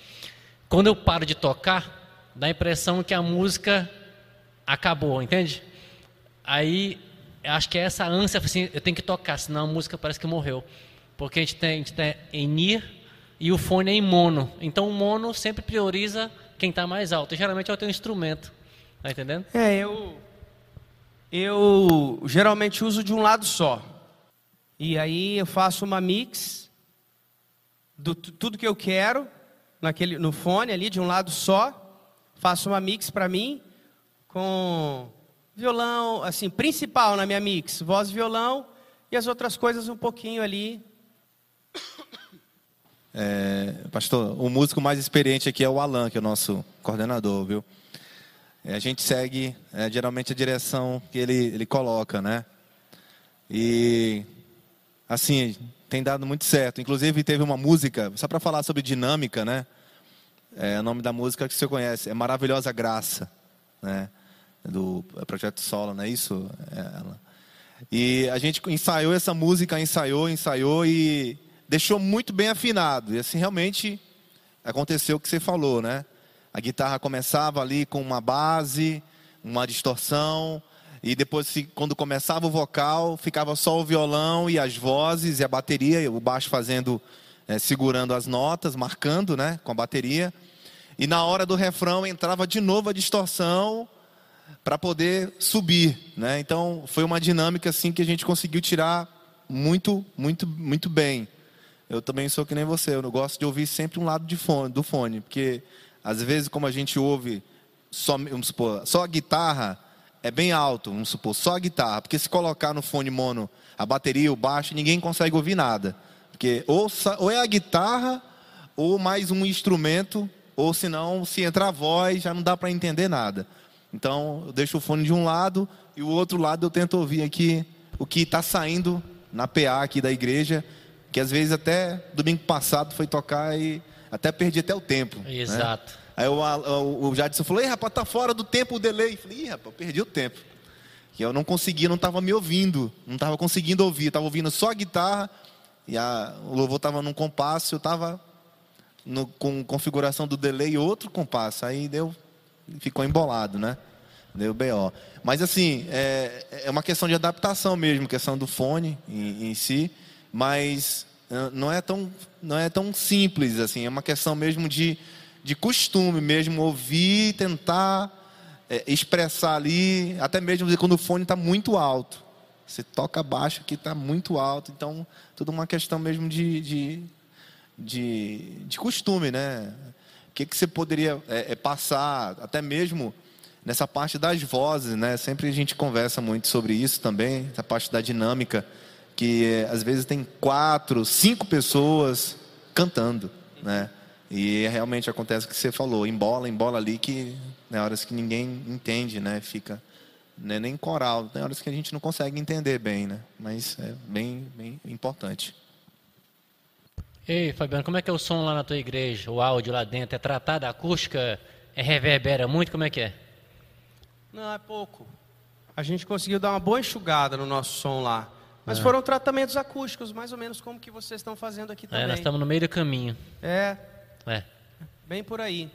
E: Quando eu paro de tocar, dá a impressão que a música acabou, entende? Aí, acho que é essa ânsia, assim, eu tenho que tocar, senão a música parece que morreu. Porque a gente tem, a gente tem em ir e o fone é em mono. Então, o mono sempre prioriza quem está mais alto. E, geralmente é o teu instrumento. Tá entendendo?
A: É, eu. Eu geralmente uso de um lado só. E aí eu faço uma mix do tu- tudo que eu quero naquele, no fone ali, de um lado só. Faço uma mix para mim com violão, assim, principal na minha mix, voz e violão, e as outras coisas um pouquinho ali.
C: É, pastor, o músico mais experiente aqui é o Alan, que é o nosso coordenador, viu? É, a gente segue é, geralmente a direção que ele, ele coloca, né? E assim, tem dado muito certo. Inclusive teve uma música, só para falar sobre dinâmica, né? É o nome da música que você conhece, é Maravilhosa Graça, né? Do Projeto Solo, não é isso? É ela. E a gente ensaiou essa música, ensaiou, ensaiou e deixou muito bem afinado. E assim, realmente aconteceu o que você falou, né? A guitarra começava ali com uma base, uma distorção, e depois, quando começava o vocal, ficava só o violão e as vozes e a bateria, o baixo fazendo, é, segurando as notas, marcando, né, com a bateria. E na hora do refrão entrava de novo a distorção para poder subir, né? Então foi uma dinâmica assim que a gente conseguiu tirar muito, muito, muito bem. Eu também sou que nem você, eu gosto de ouvir sempre um lado fone, do fone, porque às vezes como a gente ouve só, vamos supor, só a guitarra é bem alto, vamos supor, só a guitarra, porque se colocar no fone mono a bateria, o baixo, ninguém consegue ouvir nada. Porque ou, ou é a guitarra ou mais um instrumento, ou senão se entrar a voz já não dá para entender nada. Então eu deixo o fone de um lado e o outro lado eu tento ouvir aqui o que está saindo na PA aqui da igreja, que às vezes até domingo passado foi tocar e até perdi até o tempo.
E: Né? Exato.
C: Né? Aí o, o, o Jadson falou, ei rapaz, tá fora do tempo o delay. Eu falei, ih rapaz, perdi o tempo. Que eu não conseguia, não estava me ouvindo, não estava conseguindo ouvir, estava ouvindo só a guitarra e a, o louvor estava num compasso, eu estava com configuração do delay outro compasso. Aí deu, ficou embolado, né? Deu BO. Mas assim, é, é uma questão de adaptação mesmo, questão do fone em, em si, mas não é tão, não é tão simples assim, é uma questão mesmo de, de costume mesmo, ouvir, tentar é, expressar ali, até mesmo quando o fone está muito alto. Você toca baixo que está muito alto, então tudo uma questão mesmo de, de, de, de costume, né? O que, que você poderia é, é, passar, até mesmo nessa parte das vozes, né? Sempre a gente conversa muito sobre isso também, essa parte da dinâmica, que às vezes tem quatro, cinco pessoas cantando, né? E realmente acontece o que você falou, embola, embola ali que tem né, horas que ninguém entende, né? Fica né, nem coral, tem horas que a gente não consegue entender bem, né? Mas é bem, bem importante.
E: Ei, Fabiano, como é que é o som lá na tua igreja? O áudio lá dentro é tratado, a acústica é reverbera muito? Como é que é?
A: Não, é pouco. A gente conseguiu dar uma boa enxugada no nosso som lá. Mas é. foram tratamentos acústicos, mais ou menos como que vocês estão fazendo aqui também.
E: É, nós estamos no meio do caminho.
A: É.
E: É.
A: Bem por aí.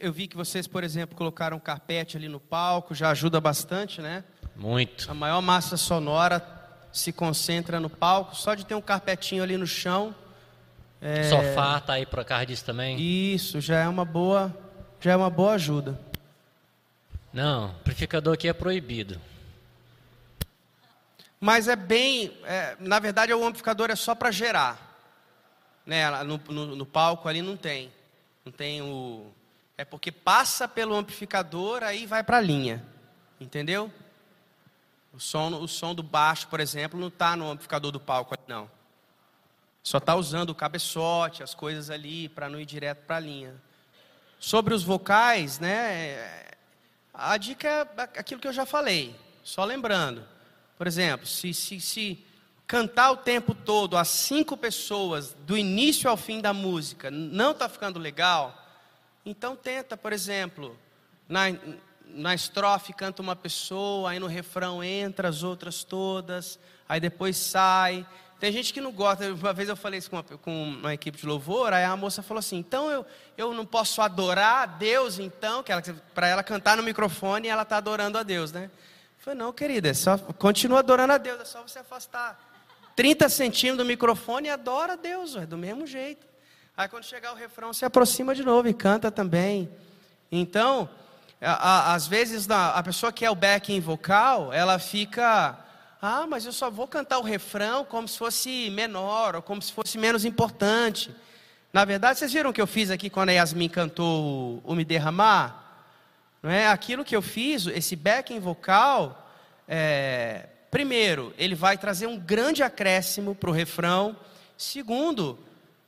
A: Eu vi que vocês, por exemplo, colocaram um carpete ali no palco, já ajuda bastante, né?
E: Muito.
A: A maior massa sonora se concentra no palco, só de ter um carpetinho ali no chão.
E: É... Sofá tá aí por causa disso também.
A: Isso já é uma boa, já é uma boa ajuda.
E: Não, amplificador aqui é proibido.
A: Mas é bem, é, na verdade o amplificador é só para gerar, né? No, no, no palco ali não tem, não tem o, é porque passa pelo amplificador aí vai para a linha, entendeu? O som, o som do baixo, por exemplo, não está no amplificador do palco, não. Só está usando o cabeçote, as coisas ali, para não ir direto para a linha. Sobre os vocais, né? A dica é aquilo que eu já falei. Só lembrando. Por exemplo, se, se, se cantar o tempo todo as cinco pessoas, do início ao fim da música, não está ficando legal, então tenta, por exemplo, na, na estrofe canta uma pessoa, aí no refrão entra as outras todas, aí depois sai. Tem gente que não gosta. Uma vez eu falei isso com uma, com uma equipe de louvor, aí a moça falou assim: então eu, eu não posso adorar a Deus, então, que para ela cantar no microfone ela está adorando a Deus, né? Falei: não, querida, é só, continua adorando a Deus, é só você afastar 30 centímetros do microfone e adora a Deus, é do mesmo jeito. Aí quando chegar o refrão, se aproxima de novo e canta também. Então, a, a, às vezes a, a pessoa que é o backing vocal, ela fica, ah, mas eu só vou cantar o refrão como se fosse menor, ou como se fosse menos importante. Na verdade, vocês viram o que eu fiz aqui quando a Yasmin cantou o Me Derramar? Não é? Aquilo que eu fiz, esse backing vocal, é, primeiro, ele vai trazer um grande acréscimo para o refrão. Segundo,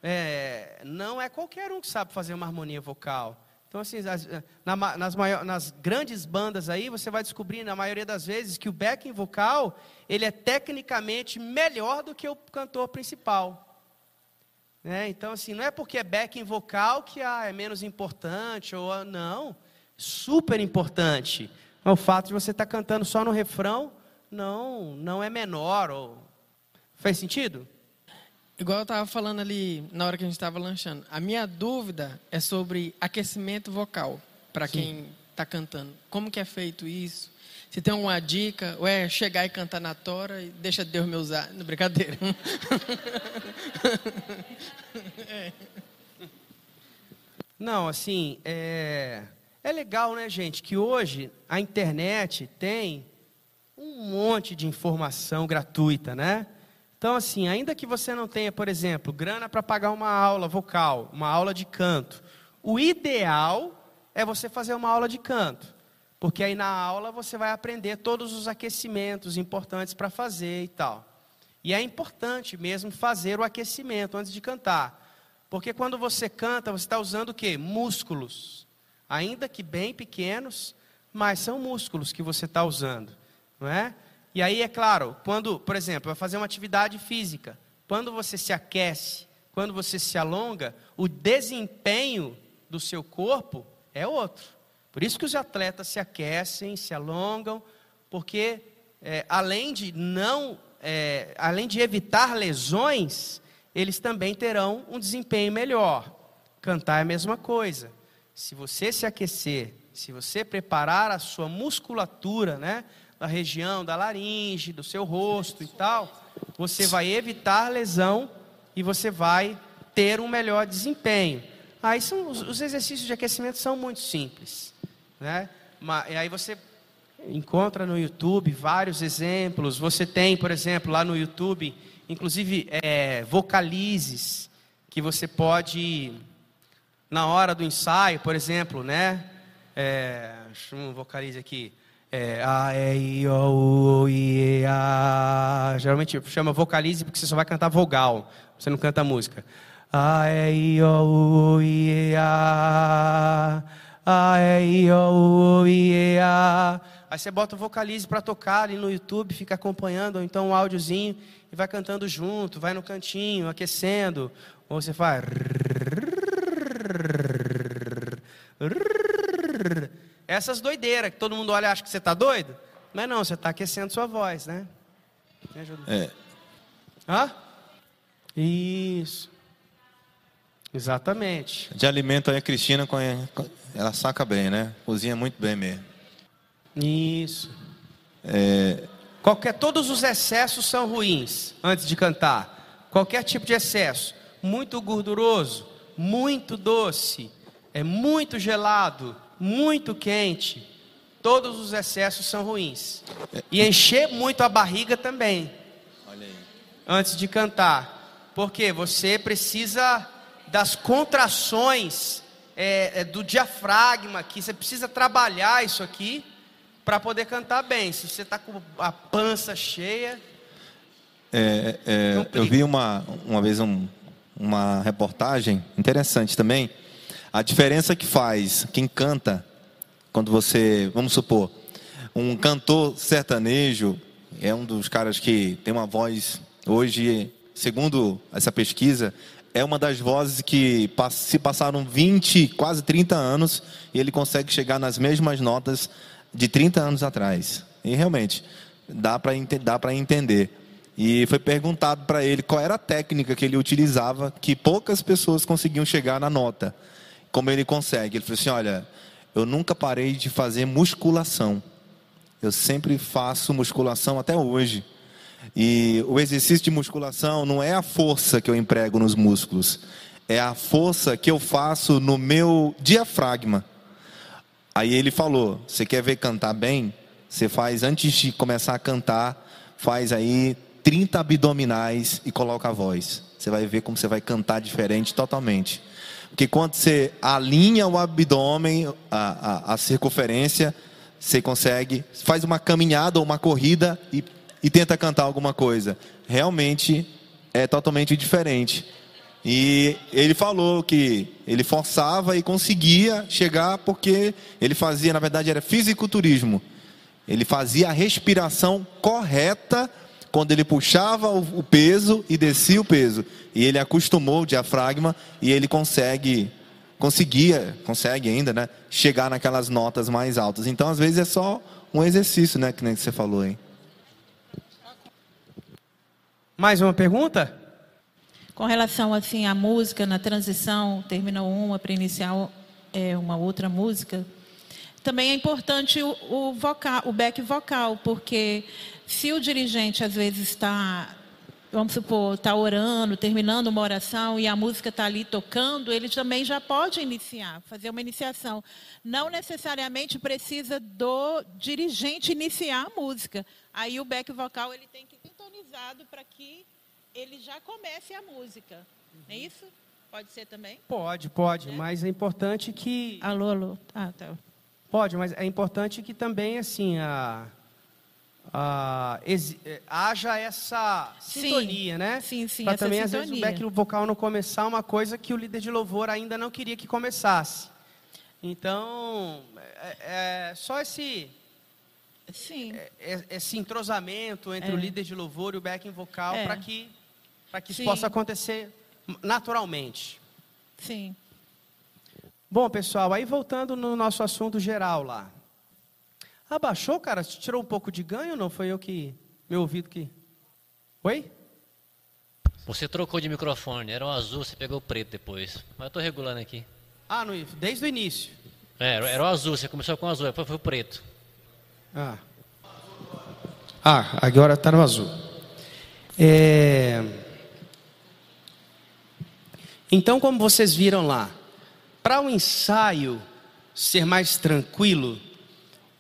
A: é, não é qualquer um que sabe fazer uma harmonia vocal. Então, assim, as, na, nas, maior, nas, grandes bandas aí, você vai descobrir, na maioria das vezes, que o backing vocal, ele é tecnicamente melhor do que o cantor principal. Né? Então, assim, não é porque é backing vocal que ah, é menos importante, ou ah, não. Super importante. O fato de você estar tá cantando só no refrão não, não é menor. Ou... Faz sentido?
G: Igual eu estava falando ali na hora que a gente estava lanchando. A minha dúvida é sobre aquecimento vocal para quem está cantando. Como que é feito isso? Se tem alguma dica, ou é chegar e cantar na tora e deixa Deus me usar. Não, brincadeira.
A: é. Não, assim, é, é legal, né, gente, que hoje a internet tem um monte de informação gratuita, né? Então, assim, ainda que você não tenha, por exemplo, grana para pagar uma aula vocal, uma aula de canto, o ideal é você fazer uma aula de canto. Porque aí na aula você vai aprender todos os aquecimentos importantes para fazer e tal. E é importante mesmo fazer o aquecimento antes de cantar. Porque quando você canta, você está usando o quê? Músculos. Ainda que bem pequenos, mas são músculos que você está usando. Não é? E aí, é claro, quando, por exemplo, vai fazer uma atividade física, quando você se aquece, quando você se alonga, o desempenho do seu corpo é outro. Por isso que os atletas se aquecem, se alongam, porque é, além de não, é, além de evitar lesões, eles também terão um desempenho melhor. Cantar é a mesma coisa. Se você se aquecer, se você preparar a sua musculatura, né, da região da laringe, do seu rosto e tal, você vai evitar lesão e você vai ter um melhor desempenho. Aí são, os exercícios de aquecimento são muito simples. Né? E aí você encontra no YouTube vários exemplos. Você tem, por exemplo, lá no YouTube, inclusive é, vocalizes que você pode, na hora do ensaio, por exemplo, né? É, deixa eu vocalize aqui. É, a, e, I, O, U, I, E, A. Geralmente chama vocalize porque você só vai cantar vogal, você não canta música. A, E, I, O, U, I, E, A. A, E, I, O, U, I, E, A. Aí você bota o vocalize para tocar ali no YouTube, fica acompanhando, ou então um áudiozinho e vai cantando junto, vai no cantinho, aquecendo. Ou você faz. Essas doideiras que todo mundo olha e acha que você está doido. Mas não, você está aquecendo sua voz, né? Me ajuda.
C: É.
A: Hã? Isso. Exatamente.
C: De alimento aí a Cristina ela saca bem, né? Cozinha muito bem mesmo.
A: Isso.
C: É...
A: Qualquer, todos os excessos são ruins antes de cantar. Qualquer tipo de excesso. Muito gorduroso, muito doce, é muito gelado, muito quente. Todos os excessos são ruins. E encher muito a barriga também. Antes de cantar. Porque você precisa das contrações é, é, do diafragma aqui. Você precisa trabalhar isso aqui para poder cantar bem. Se você está com a pança cheia.
C: É, é eu vi uma, uma vez um, uma reportagem interessante também. A diferença que faz quem canta, quando você, vamos supor, um cantor sertanejo, é um dos caras que tem uma voz, hoje, segundo essa pesquisa, é uma das vozes que se passaram 20, quase 30 anos e ele consegue chegar nas mesmas notas de 30 anos atrás. E realmente, dá para dá entender. E foi perguntado para ele qual era a técnica que ele utilizava, que poucas pessoas conseguiam chegar na nota. Como ele consegue? Ele falou assim: Olha, eu nunca parei de fazer musculação. Eu sempre faço musculação até hoje. E o exercício de musculação não é a força que eu emprego nos músculos, é a força que eu faço no meu diafragma. Aí ele falou: você quer ver cantar bem? Você faz antes de começar a cantar, faz aí 30 abdominais e coloca a voz. Você vai ver como você vai cantar diferente totalmente. Porque quando você alinha o abdômen, a, a, a circunferência, você consegue, faz uma caminhada ou uma corrida e e tenta cantar alguma coisa. Realmente é totalmente diferente. E ele falou que ele forçava e conseguia chegar porque ele fazia, na verdade, era fisiculturismo. Ele fazia a respiração correta quando ele puxava o, peso e descia o peso. E ele acostumou o diafragma e ele consegue, conseguia, consegue ainda, né? Chegar naquelas notas mais altas. Então, às vezes, é só um exercício, né? Que nem você falou, hein?
A: Mais uma pergunta?
H: Com relação assim à música na transição, termina uma para iniciar é, uma outra música, também é importante o, o vocal, o back vocal, porque se o dirigente às vezes está, vamos supor, está orando, terminando uma oração e a música está ali tocando, ele também já pode iniciar, fazer uma iniciação. Não necessariamente precisa do dirigente iniciar a música. Aí o back vocal ele tem que sintonizado para que ele já comece a música. Não é isso? Pode ser também?
A: Pode, pode, mas é importante que.
H: Alô, alô. Ah, tá.
A: Pode, mas é importante que também, assim, a, a, exi- eh, haja essa sintonia,
H: Sim,
A: né?
H: sim, sim,
A: Para também, às vezes, o
H: sintonia.
A: back vocal não começar uma coisa que o líder de louvor ainda não queria que começasse. Então, é, é só esse,
H: Sim.
A: é- esse entrosamento entre
H: É.
A: o líder de louvor e o backing vocal
H: É.
A: para que, para que isso possa acontecer naturalmente.
H: Sim.
A: Bom, pessoal, aí voltando no nosso assunto geral lá. Abaixou, cara? Tirou um pouco de ganho ou não? Foi eu que. Meu ouvido que. Oi?
E: Você trocou de microfone, era o azul, você pegou o preto depois. Mas eu tô regulando aqui.
A: Ah, no, desde o início.
E: É, era, o azul, você começou com o azul, depois foi o preto.
A: Ah. Ah, agora está no azul. É... Então, como vocês viram lá, para o ensaio ser mais tranquilo,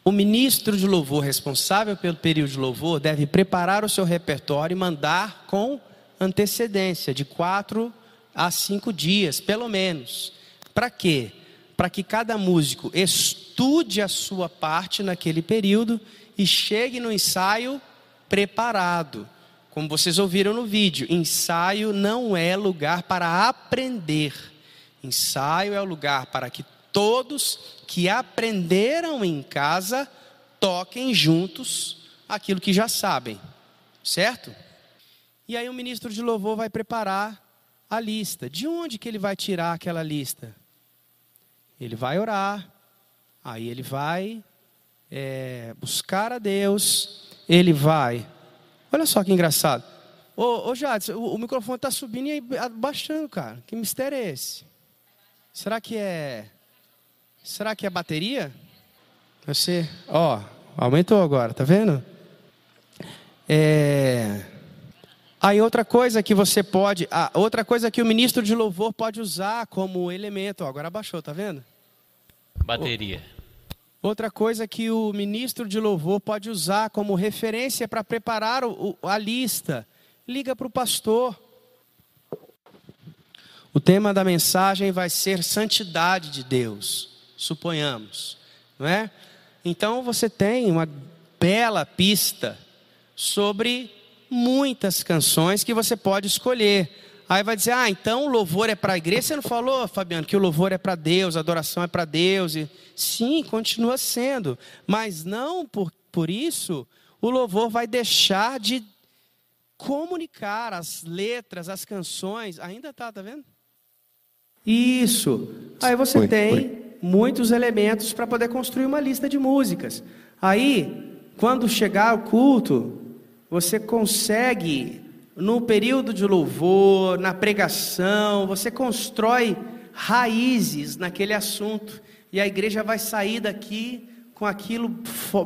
A: o ministro de louvor responsável pelo período de louvor deve preparar o seu repertório e mandar com antecedência, de quatro a cinco dias, pelo menos. Para quê? Para que cada músico estude a sua parte naquele período e chegue no ensaio preparado. Como vocês ouviram no vídeo, ensaio não é lugar para aprender. Ensaio é o lugar para que todos que aprenderam em casa toquem juntos aquilo que já sabem, certo? E aí o ministro de louvor vai preparar a lista. De onde que ele vai tirar aquela lista? Ele vai orar, aí ele vai é, buscar a Deus, ele vai. Olha só que engraçado. Ô, ô Jades, o, o microfone está subindo e aí abaixando, cara. Que mistério é esse? Será que é. Será que é bateria? Você. Ó, aumentou agora, tá vendo? É. Aí outra coisa que você pode, ah, outra coisa que o ministro de louvor pode usar como elemento, ó, agora abaixou, tá vendo?
E: Bateria.
A: Outra coisa que o ministro de louvor pode usar como referência para preparar o- o- a lista, liga para o pastor. O tema da mensagem vai ser santidade de Deus, suponhamos, não é? Então você tem uma bela pista sobre muitas canções que você pode escolher. Aí vai dizer, ah, então o louvor é para a igreja. Você não falou, Fabiano, que o louvor é para Deus, a adoração é para Deus. E, sim, continua sendo. Mas não por, por isso o louvor vai deixar de comunicar as letras, as canções. Ainda tá, tá vendo? Isso. Aí você
C: Foi,
A: tem
C: foi.
A: Muitos elementos para poder construir uma lista de músicas. Aí, quando chegar o culto, você consegue, no período de louvor, na pregação, você constrói raízes naquele assunto. E a igreja vai sair daqui com aquilo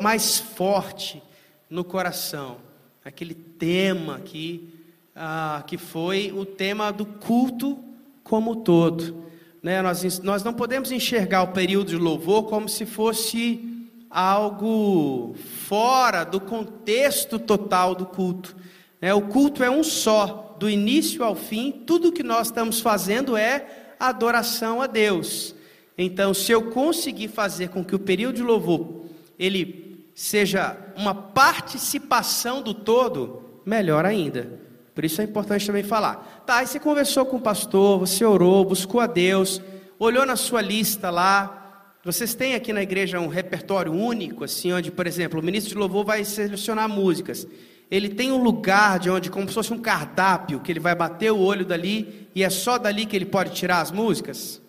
A: mais forte no coração. Aquele tema que, ah, que foi o tema do culto como todo. Né? Nós, nós não podemos enxergar o período de louvor como se fosse algo fora do contexto total do culto. né? O culto é um só, do início ao fim, tudo que nós estamos fazendo é adoração a Deus. Então, se eu conseguir fazer com que o período de louvor ele seja uma participação do todo, melhor ainda. Por isso é importante também falar. Tá, aí você conversou com o pastor, você orou, buscou a Deus, olhou na sua lista lá. Vocês têm aqui na igreja um repertório único, assim, onde, por exemplo, o ministro de louvor vai selecionar músicas. ele tem um lugar de onde, como se fosse um cardápio, que ele vai bater o olho dali e é só dali que ele pode tirar as músicas?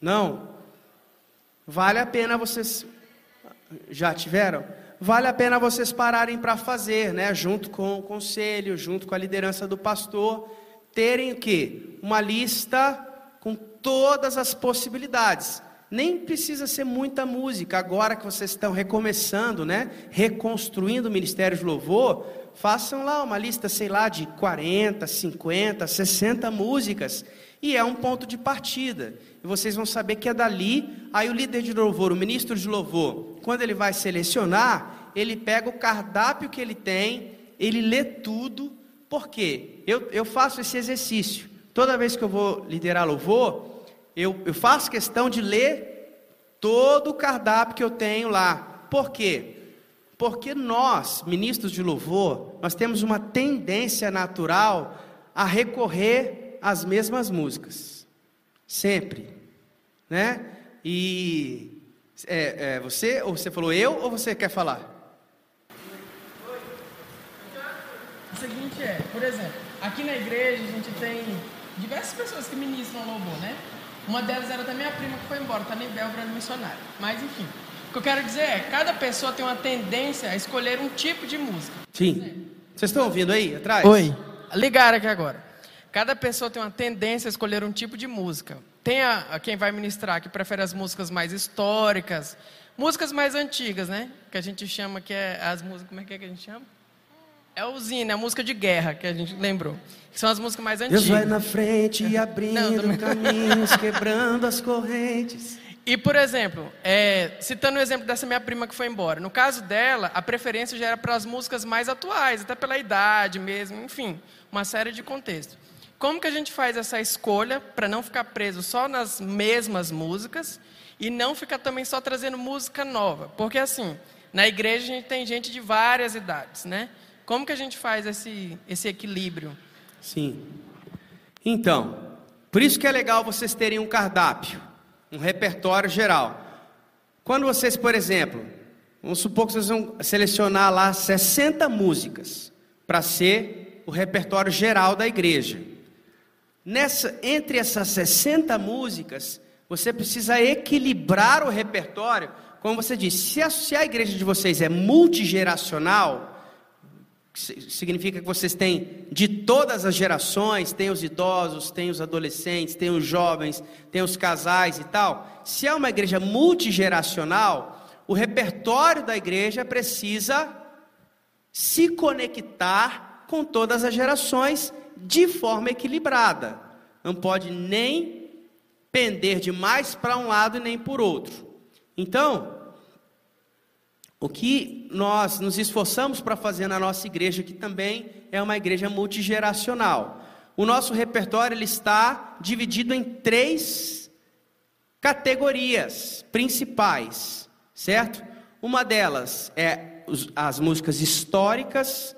A: Não. Vale a pena vocês. Já tiveram? Vale a pena vocês pararem para fazer, né? Junto com o conselho, junto com a liderança do pastor, terem o quê? Uma lista com todas as possibilidades. Nem precisa ser muita música. Agora que vocês estão recomeçando, né? Reconstruindo o ministério de louvor, façam lá uma lista, sei lá, de 40, 50, 60 músicas. E é um ponto de partida. E vocês vão saber que é dali. Aí o líder de louvor, o ministro de louvor, quando ele vai selecionar, ele pega o cardápio que ele tem, ele lê tudo. Por quê? Eu, eu faço esse exercício. Toda vez que eu vou liderar louvor, eu, eu faço questão de ler todo o cardápio que eu tenho lá. Por quê? Porque nós, ministros de louvor, nós temos uma tendência natural a recorrer às mesmas músicas. Sempre. Né? E é, é, você, ou você falou eu, ou você quer falar?
G: O seguinte é, por exemplo, aqui na igreja a gente tem diversas pessoas que ministram louvor, né? Uma delas era até minha prima que foi embora, está em Belgrado missionário. Mas enfim, o que eu quero dizer é, cada pessoa tem uma tendência a escolher um tipo de música.
A: Sim. Vocês estão ouvindo aí atrás?
G: Oi. Ligaram aqui agora. Cada pessoa tem uma tendência a escolher um tipo de música. Tem a, a quem vai ministrar que prefere as músicas mais históricas, músicas mais antigas, né? Que a gente chama que é as músicas, como é que, é que a gente chama? É o Zine, a música de guerra que a gente lembrou. Que são as músicas mais antigas.
A: Deus vai na frente e abrindo
G: Não,
A: caminhos, quebrando as correntes.
G: E, por exemplo, é, citando o exemplo dessa minha prima que foi embora. No caso dela, a preferência já era para as músicas mais atuais, até pela idade mesmo, enfim, uma série de contextos. Como que a gente faz essa escolha para não ficar preso só nas mesmas músicas e não ficar também só trazendo música nova? Porque assim, na igreja a gente tem gente de várias idades, né? Como que a gente faz esse, esse equilíbrio?
A: Sim. Então, por isso que é legal vocês terem um cardápio, um repertório geral. Quando vocês, por exemplo, vamos supor que vocês vão selecionar lá 60 músicas para ser o repertório geral da igreja. Nessa, entre essas 60 músicas, você precisa equilibrar o repertório. Como você disse, se a, se a igreja de vocês é multigeracional, significa que vocês têm de todas as gerações, tem os idosos, tem os adolescentes, tem os jovens, tem os casais e tal. Se é uma igreja multigeracional, o repertório da igreja precisa se conectar com todas as gerações de forma equilibrada. Não pode nem pender demais para um lado e nem por outro. Então, o que nós nos esforçamos para fazer na nossa igreja, que também é uma igreja multigeracional. O nosso repertório ele está dividido em três categorias principais, certo? Uma delas é as músicas históricas,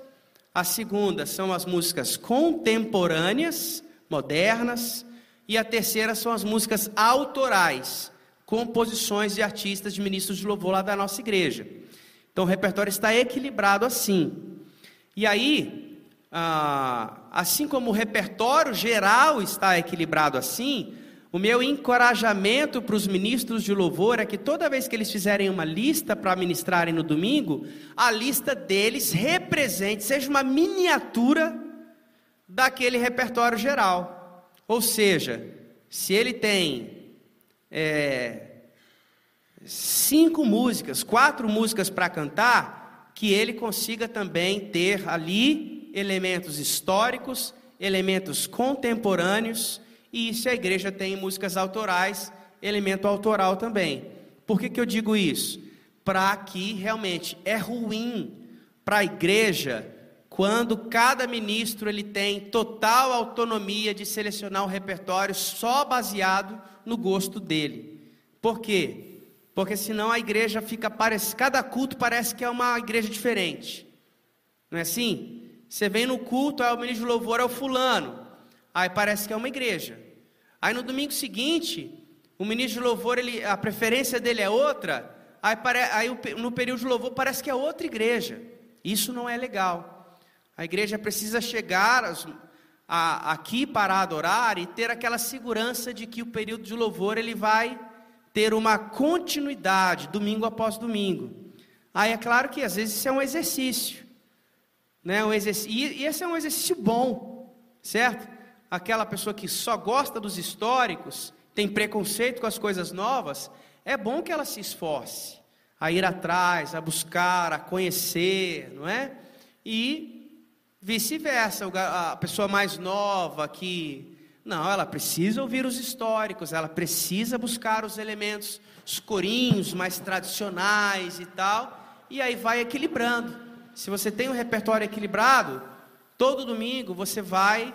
A: a segunda são as músicas contemporâneas, modernas, e a terceira são as músicas autorais, composições de artistas de ministros de louvor lá da nossa igreja. Então o repertório está equilibrado assim. E aí, ah, assim como o repertório geral está equilibrado assim, o meu encorajamento para os ministros de louvor é que toda vez que eles fizerem uma lista para ministrarem no domingo, a lista deles represente, seja uma miniatura daquele repertório geral. Ou seja, se ele tem é, cinco músicas, quatro músicas para cantar, que ele consiga também ter ali elementos históricos, elementos contemporâneos, e se a igreja tem músicas autorais, elemento autoral também. Por que, que eu digo isso? Para que realmente é ruim para a igreja quando cada ministro ele tem total autonomia de selecionar um repertório só baseado no gosto dele. Por quê? Porque senão a igreja fica parece, cada culto parece que é uma igreja diferente. Não é assim? Você vem no culto, aí o ministro de louvor é o fulano. Aí parece que é uma igreja. Aí no domingo seguinte, o ministro de louvor, ele, a preferência dele é outra. Aí, aí no período de louvor parece que é outra igreja. Isso não é legal. A igreja precisa chegar a- aqui para adorar e ter aquela segurança de que o período de louvor ele vai ter uma continuidade, domingo após domingo. Aí é claro que às vezes isso é um exercício, né? Um exercício, e, e esse é um exercício bom, certo? Aquela pessoa que só gosta dos históricos, tem preconceito com as coisas novas, é bom que ela se esforce a ir atrás, a buscar, a conhecer, não é? E vice-versa, a pessoa mais nova que não, ela precisa ouvir os históricos, ela precisa buscar os elementos, os corinhos mais tradicionais e tal, e aí vai equilibrando. Se você tem um repertório equilibrado, todo domingo você vai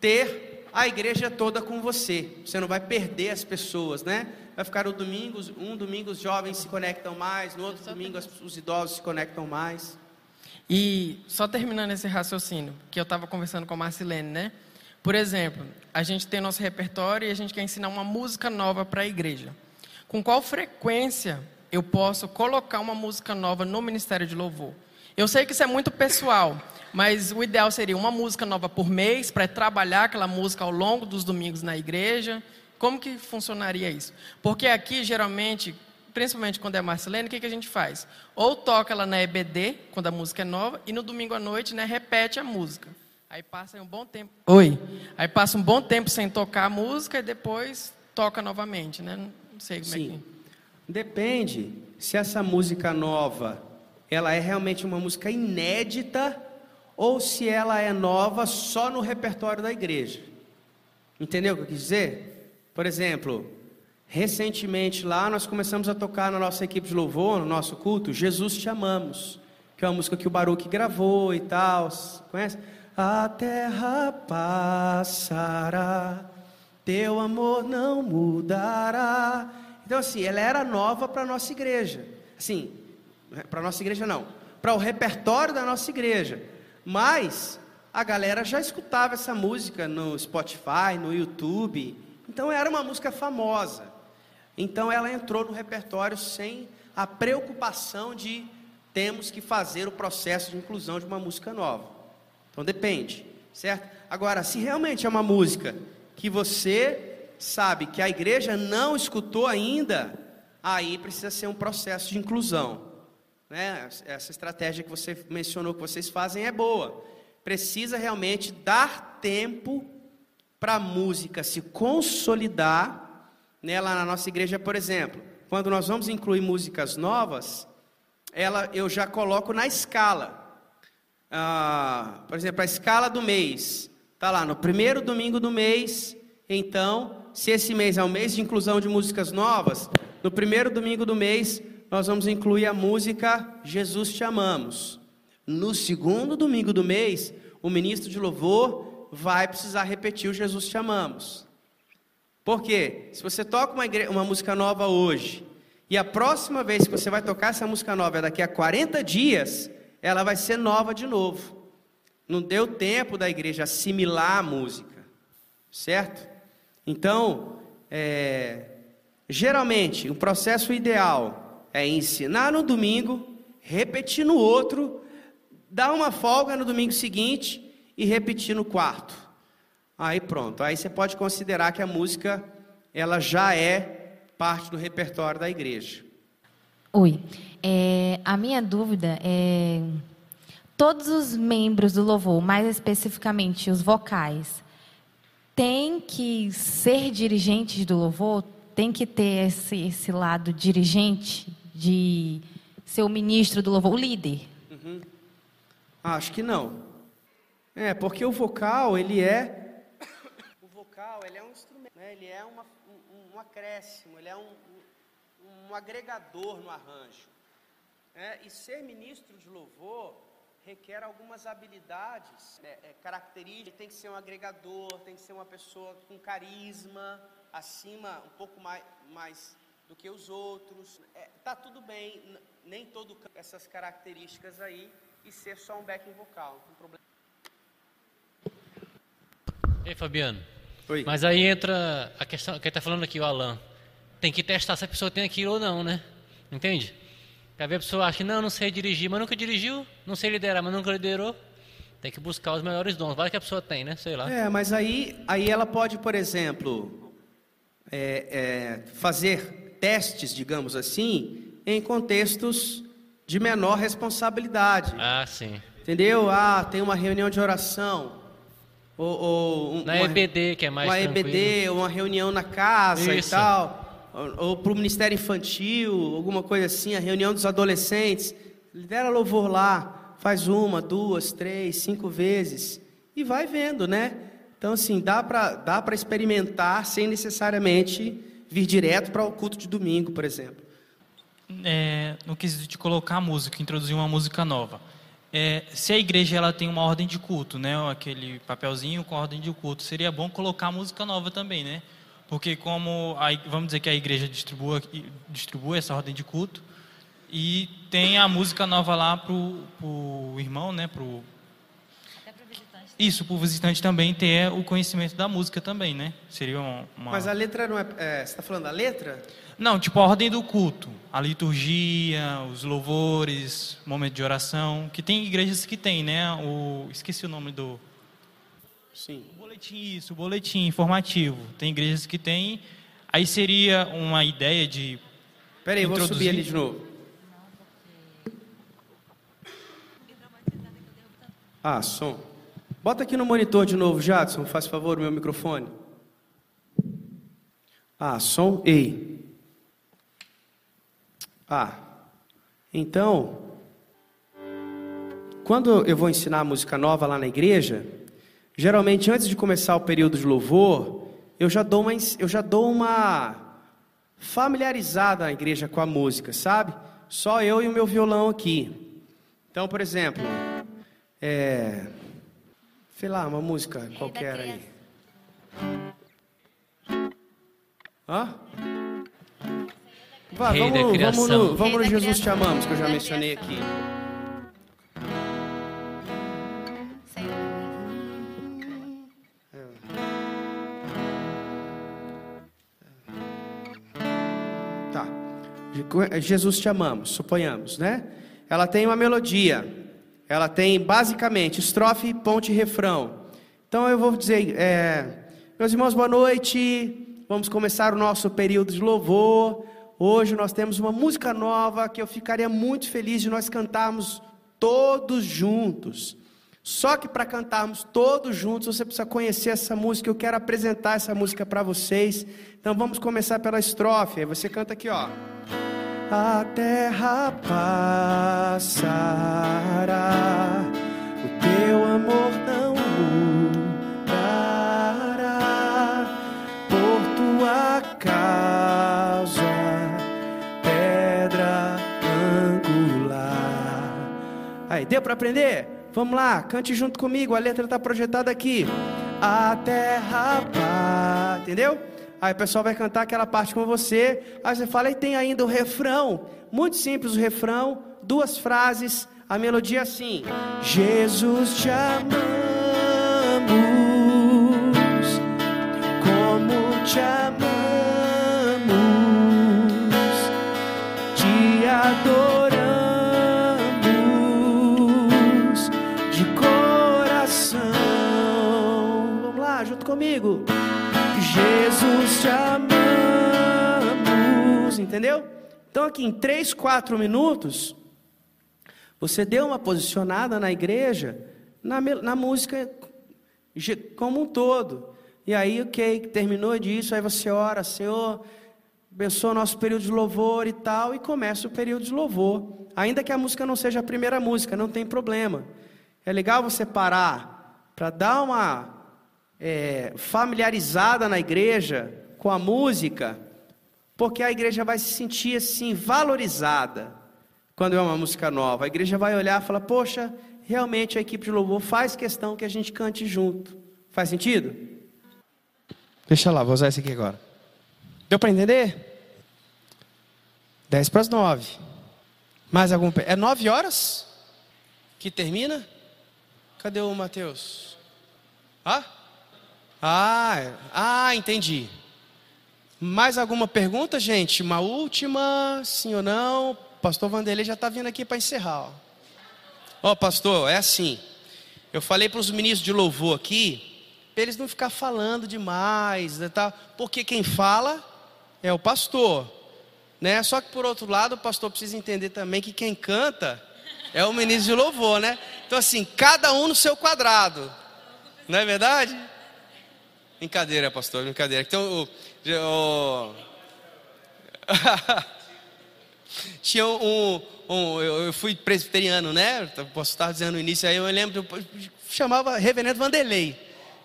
A: ter a igreja toda com você. Você não vai perder as pessoas, né? Vai ficar o domingo, um domingo os jovens se conectam mais, no outro domingo os idosos se conectam mais.
G: E só terminando esse raciocínio, que eu estava conversando com a Marcilene, né? Por exemplo, a gente tem nosso repertório e a gente quer ensinar uma música nova para a igreja. Com qual frequência eu posso colocar uma música nova no Ministério de Louvor? Eu sei que isso é muito pessoal, mas o ideal seria uma música nova por mês para trabalhar aquela música ao longo dos domingos na igreja. Como que funcionaria isso? Porque aqui, geralmente, principalmente quando é Marcelene, o que, que a gente faz? Ou toca ela na EBD, quando a música é nova, e no domingo à noite, né, repete a música. Aí passa um bom tempo. Oi. Aí passa um bom tempo sem tocar a música e depois toca novamente, né? Não sei como é
A: Sim.
G: que.
A: Depende se essa música nova, ela é realmente uma música inédita ou se ela é nova só no repertório da igreja. Entendeu o que eu quis dizer? Por exemplo, recentemente lá nós começamos a tocar na nossa equipe de louvor, no nosso culto, Jesus te amamos, que é uma música que o Baruch gravou e tal, conhece? A terra passará, teu amor não mudará. Então assim, ela era nova para a nossa igreja. Assim, para a nossa igreja não, para o repertório da nossa igreja. Mas a galera já escutava essa música no Spotify, no YouTube. Então era uma música famosa. Então ela entrou no repertório sem a preocupação de temos que fazer o processo de inclusão de uma música nova. Então depende, certo? Agora, se realmente é uma música que você sabe que a igreja não escutou ainda, aí precisa ser um processo de inclusão. Né? Essa estratégia que você mencionou que vocês fazem é boa. Precisa realmente dar tempo para a música se consolidar. Né? Lá na nossa igreja, por exemplo, quando nós vamos incluir músicas novas, ela eu já coloco na escala. Ah, por exemplo, a escala do mês. Está lá no primeiro domingo do mês. Então, se esse mês é o mês de inclusão de músicas novas, no primeiro domingo do mês, nós vamos incluir a música Jesus Te Amamos. No segundo domingo do mês, o ministro de louvor vai precisar repetir o Jesus Te Amamos. Por quê? Se você toca uma, igre... uma música nova hoje, e a próxima vez que você vai tocar essa música nova é daqui a 40 dias, ela vai ser nova de novo. Não deu tempo da igreja assimilar a música, certo? Então, é, geralmente, o processo ideal é ensinar no domingo, repetir no outro, dar uma folga no domingo seguinte e repetir no quarto. Aí pronto, aí você pode considerar que a música ela já é parte do repertório da igreja.
F: Oi, é, a minha dúvida é todos os membros do louvor, mais especificamente os vocais, têm que ser dirigentes do louvor, tem que ter esse, esse lado dirigente de ser o ministro do louvor, o líder.
A: Acho que não. É, porque o vocal, ele é. O vocal, ele é um instrumento, né? ele é uma, um, um acréscimo, ele é um, um, um agregador no arranjo. É, e ser ministro de louvor requer algumas habilidades, né, é, características. Tem que ser um agregador, tem que ser uma pessoa com carisma, acima, um pouco mais, mais do que os outros. É, tá tudo bem, nem todo essas características aí e ser só um backing vocal, tem problema.
E: Ei, Fabiano.
A: Oi.
E: Mas aí entra a questão que está falando aqui, o Alan. Tem que testar se a pessoa tem aquilo ou não, né? Entende? Às vezes a pessoa acha que não, não sei dirigir, mas nunca dirigiu, não sei liderar, mas nunca liderou. Tem que buscar os melhores dons. Vai que a pessoa tem, né? Sei lá.
A: É, mas aí, aí ela pode, por exemplo, é, é, fazer testes, digamos assim, em contextos de menor responsabilidade.
E: Ah, sim.
A: Entendeu? Ah, tem uma reunião de oração. Ou, ou um-
E: Na
A: uma,
E: EBD, que é mais
A: uma
E: tranquilo.
A: EBD, uma reunião na casa
E: Isso.
A: e tal. Ou, ou para o Ministério Infantil, alguma coisa assim, a reunião dos adolescentes. Lidera louvor lá, faz uma, duas, três, cinco vezes. E vai vendo, né? Então, assim, dá para dá para experimentar sem necessariamente vir direto para o culto de domingo, por exemplo.
I: é, no quesito de colocar música, introduzir uma música nova. É, se a igreja ela tem uma ordem de culto, né, aquele papelzinho com a ordem de culto, seria bom colocar música nova também, né? Porque como a, vamos dizer que a igreja distribua, distribui essa ordem de culto e tem a música nova lá pro, pro irmão, né, pro isso, para o visitante também ter o conhecimento da música também, né? Seria uma...
A: Mas a letra não é. é você está falando da letra?
I: Não, tipo a ordem do culto, a liturgia, os louvores, momento de oração, que tem igrejas que tem, né? O esqueci o nome do
A: Sim.
I: o boletim isso, o boletim informativo. Tem igrejas que tem. Aí seria uma ideia de
A: Peraí, eu vou
I: Introduzir.
A: subir ali de novo. Ah, som. Bota aqui no monitor de novo, Jadson, faz favor, meu microfone. Ah, som. Ei. Ah. Então, quando eu vou ensinar música nova lá na igreja, geralmente antes de começar o período de louvor, eu já dou uma, eu já dou uma familiarizada na igreja com a música, sabe? Só eu e o meu violão aqui. Então, por exemplo, é, sei lá, uma música qualquer aí. Hã? Vá,
E: Rei da
A: vamos, vamos
E: criação.
A: no, vamos no
B: da
A: Jesus te amamos, que eu já
B: Da
A: mencionei aqui. Tá. Jesus te amamos, suponhamos, né? Ela tem uma melodia. Ela tem basicamente estrofe, ponte e refrão. Então eu vou dizer, é, meus irmãos, boa noite. Vamos começar o nosso período de louvor. Hoje nós temos uma música nova que eu ficaria muito feliz de nós cantarmos todos juntos. Só que para cantarmos todos juntos, você precisa conhecer essa música. Eu quero apresentar essa música para vocês. Então vamos começar pela estrofe. Aí você canta aqui, ó. A terra passará, Aí, deu para aprender? Vamos lá, cante junto comigo, a letra está projetada aqui. A terra pá, entendeu? Aí o pessoal vai cantar aquela parte com você. Aí você fala, e tem ainda o refrão. Muito simples o refrão, duas frases, a melodia é assim: Jesus te amamos, como te amamos, comigo. Jesus te amamos, entendeu? Então aqui em três, quatro minutos, você deu uma posicionada na igreja, na, na música como um todo. E aí, ok, terminou disso, aí você ora, Senhor, abençoa o nosso período de louvor e tal, e começa o período de louvor. Ainda que a música não seja a primeira música, não tem problema. É legal você parar para dar uma é, familiarizada na igreja com a música, porque a igreja vai se sentir assim valorizada quando é uma música nova. A igreja vai olhar e falar: Poxa, realmente a equipe de louvor faz questão que a gente cante junto. Faz sentido? Deixa lá, vou usar esse aqui agora. Deu para entender? 10 para as 9. Mais algum? É 9 horas que termina? Cadê o Mateus? Ah? Ah, ah, entendi. Mais alguma pergunta, gente? Uma última, sim ou não? Pastor Vanderlei já está vindo aqui para encerrar. Ó, Ó, pastor, é assim. Eu falei para os ministros de louvor aqui, para eles não ficar falando demais, né, tá? porque quem fala é o pastor. Né? Só que por outro lado, o pastor precisa entender também que quem canta é o ministro de louvor, né? Então assim, cada um no seu quadrado. Não é verdade? Brincadeira, pastor, brincadeira. Então, o, o... tinha um, um, eu fui presbiteriano, né? Posso estar dizendo no início aí, eu lembro, eu chamava Reverendo Vanderlei,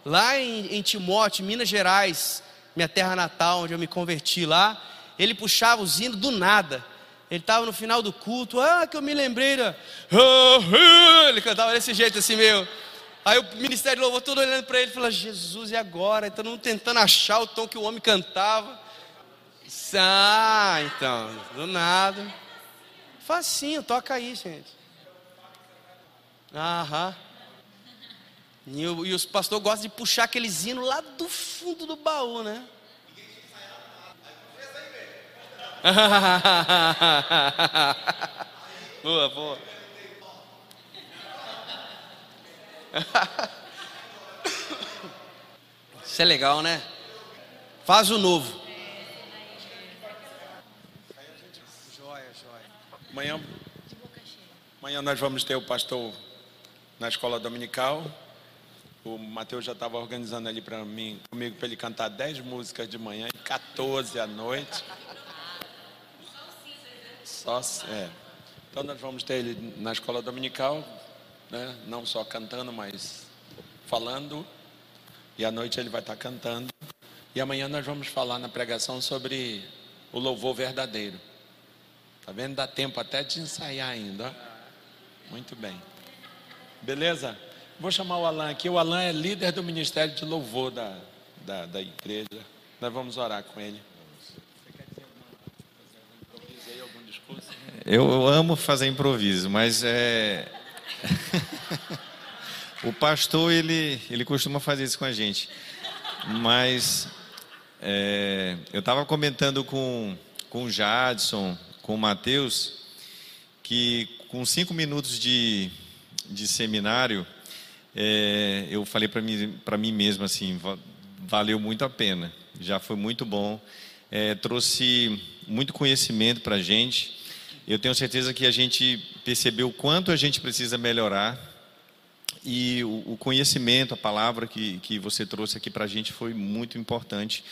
A: lá em, em Timóteo, Minas Gerais, minha terra natal, onde eu me converti lá. Ele puxava os hinos do nada. Ele estava no final do culto, ah, que eu me lembrei da. Ele cantava desse jeito assim, meu. Aí o ministério de louvor todo olhando para ele e falando, Jesus, e agora? Então não tentando achar o tom que o homem cantava. Ah, então, do nada. Facinho, toca aí, gente. Aham. E, e os pastores gostam de puxar aqueles hinos lá do fundo do baú, né? boa, boa. Isso é legal, né? Faz o novo.
J: Joia, joia. Amanhã, amanhã nós vamos ter o pastor na escola dominical. O Mateus já estava organizando ali para mim, comigo, para ele cantar 10 músicas de manhã e 14 à noite. Só, é. Então nós vamos ter ele na escola dominical, né? não só cantando, mas falando. E à noite ele vai estar cantando. E amanhã nós vamos falar na pregação sobre o louvor verdadeiro. Tá vendo? Dá tempo até de ensaiar ainda. Muito bem. Beleza? Vou chamar o Alan aqui. O Alan é líder do Ministério de Louvor da, da, da igreja. Nós vamos orar com ele.
C: Eu amo fazer improviso, mas é. o pastor, ele, ele costuma fazer isso com a gente. Mas é, eu estava comentando com, com o Jadson, com o Matheus, que com cinco minutos de, de seminário, é, eu falei para mim, mim mesmo assim, valeu muito a pena, já foi muito bom, é, trouxe muito conhecimento para a gente. Eu tenho certeza que a gente percebeu o quanto a gente precisa melhorar e o, conhecimento, a palavra que, que você trouxe aqui para a gente foi muito importante.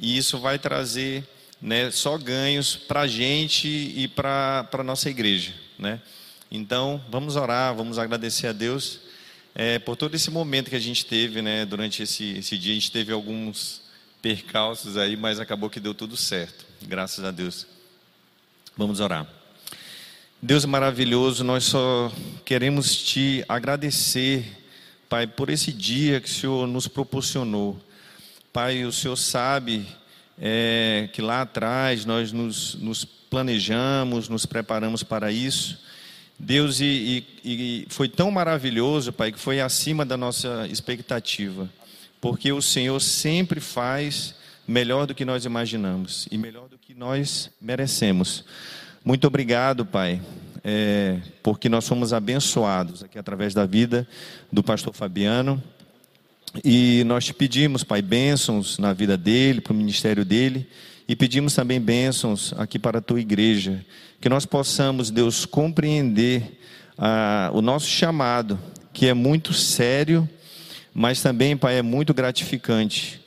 C: E isso vai trazer né, só ganhos para a gente e para a nossa igreja. Né? Então, vamos orar, vamos agradecer a Deus é, por todo esse momento que a gente teve né, durante esse, esse dia. A gente teve alguns percalços aí, mas acabou que deu tudo certo. Graças a Deus. Vamos orar. Deus maravilhoso, nós só queremos te agradecer, Pai, por esse dia que o Senhor nos proporcionou. Pai, o Senhor sabe é, que lá atrás nós nos, nos, planejamos, nos preparamos para isso. Deus, e, e, e foi tão maravilhoso, Pai, que foi acima da nossa expectativa, porque o Senhor sempre faz melhor do que nós imaginamos e melhor do que nós merecemos. Muito obrigado, Pai, é, porque nós somos abençoados aqui através da vida do pastor Fabiano. E nós te pedimos, Pai, bênçãos na vida dele, para o ministério dele, e pedimos também bênçãos aqui para a tua igreja. Que nós possamos, Deus, compreender ah, o nosso chamado, que é muito sério, mas também, Pai, é muito gratificante,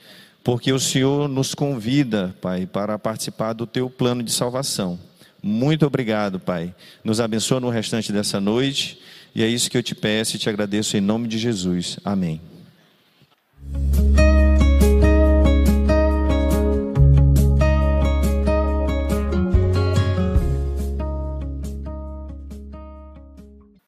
C: porque o Senhor nos convida, Pai, para participar do teu plano de salvação. Muito obrigado, Pai. Nos abençoa no restante dessa noite. E é isso que eu te peço e te agradeço em nome de Jesus. Amém.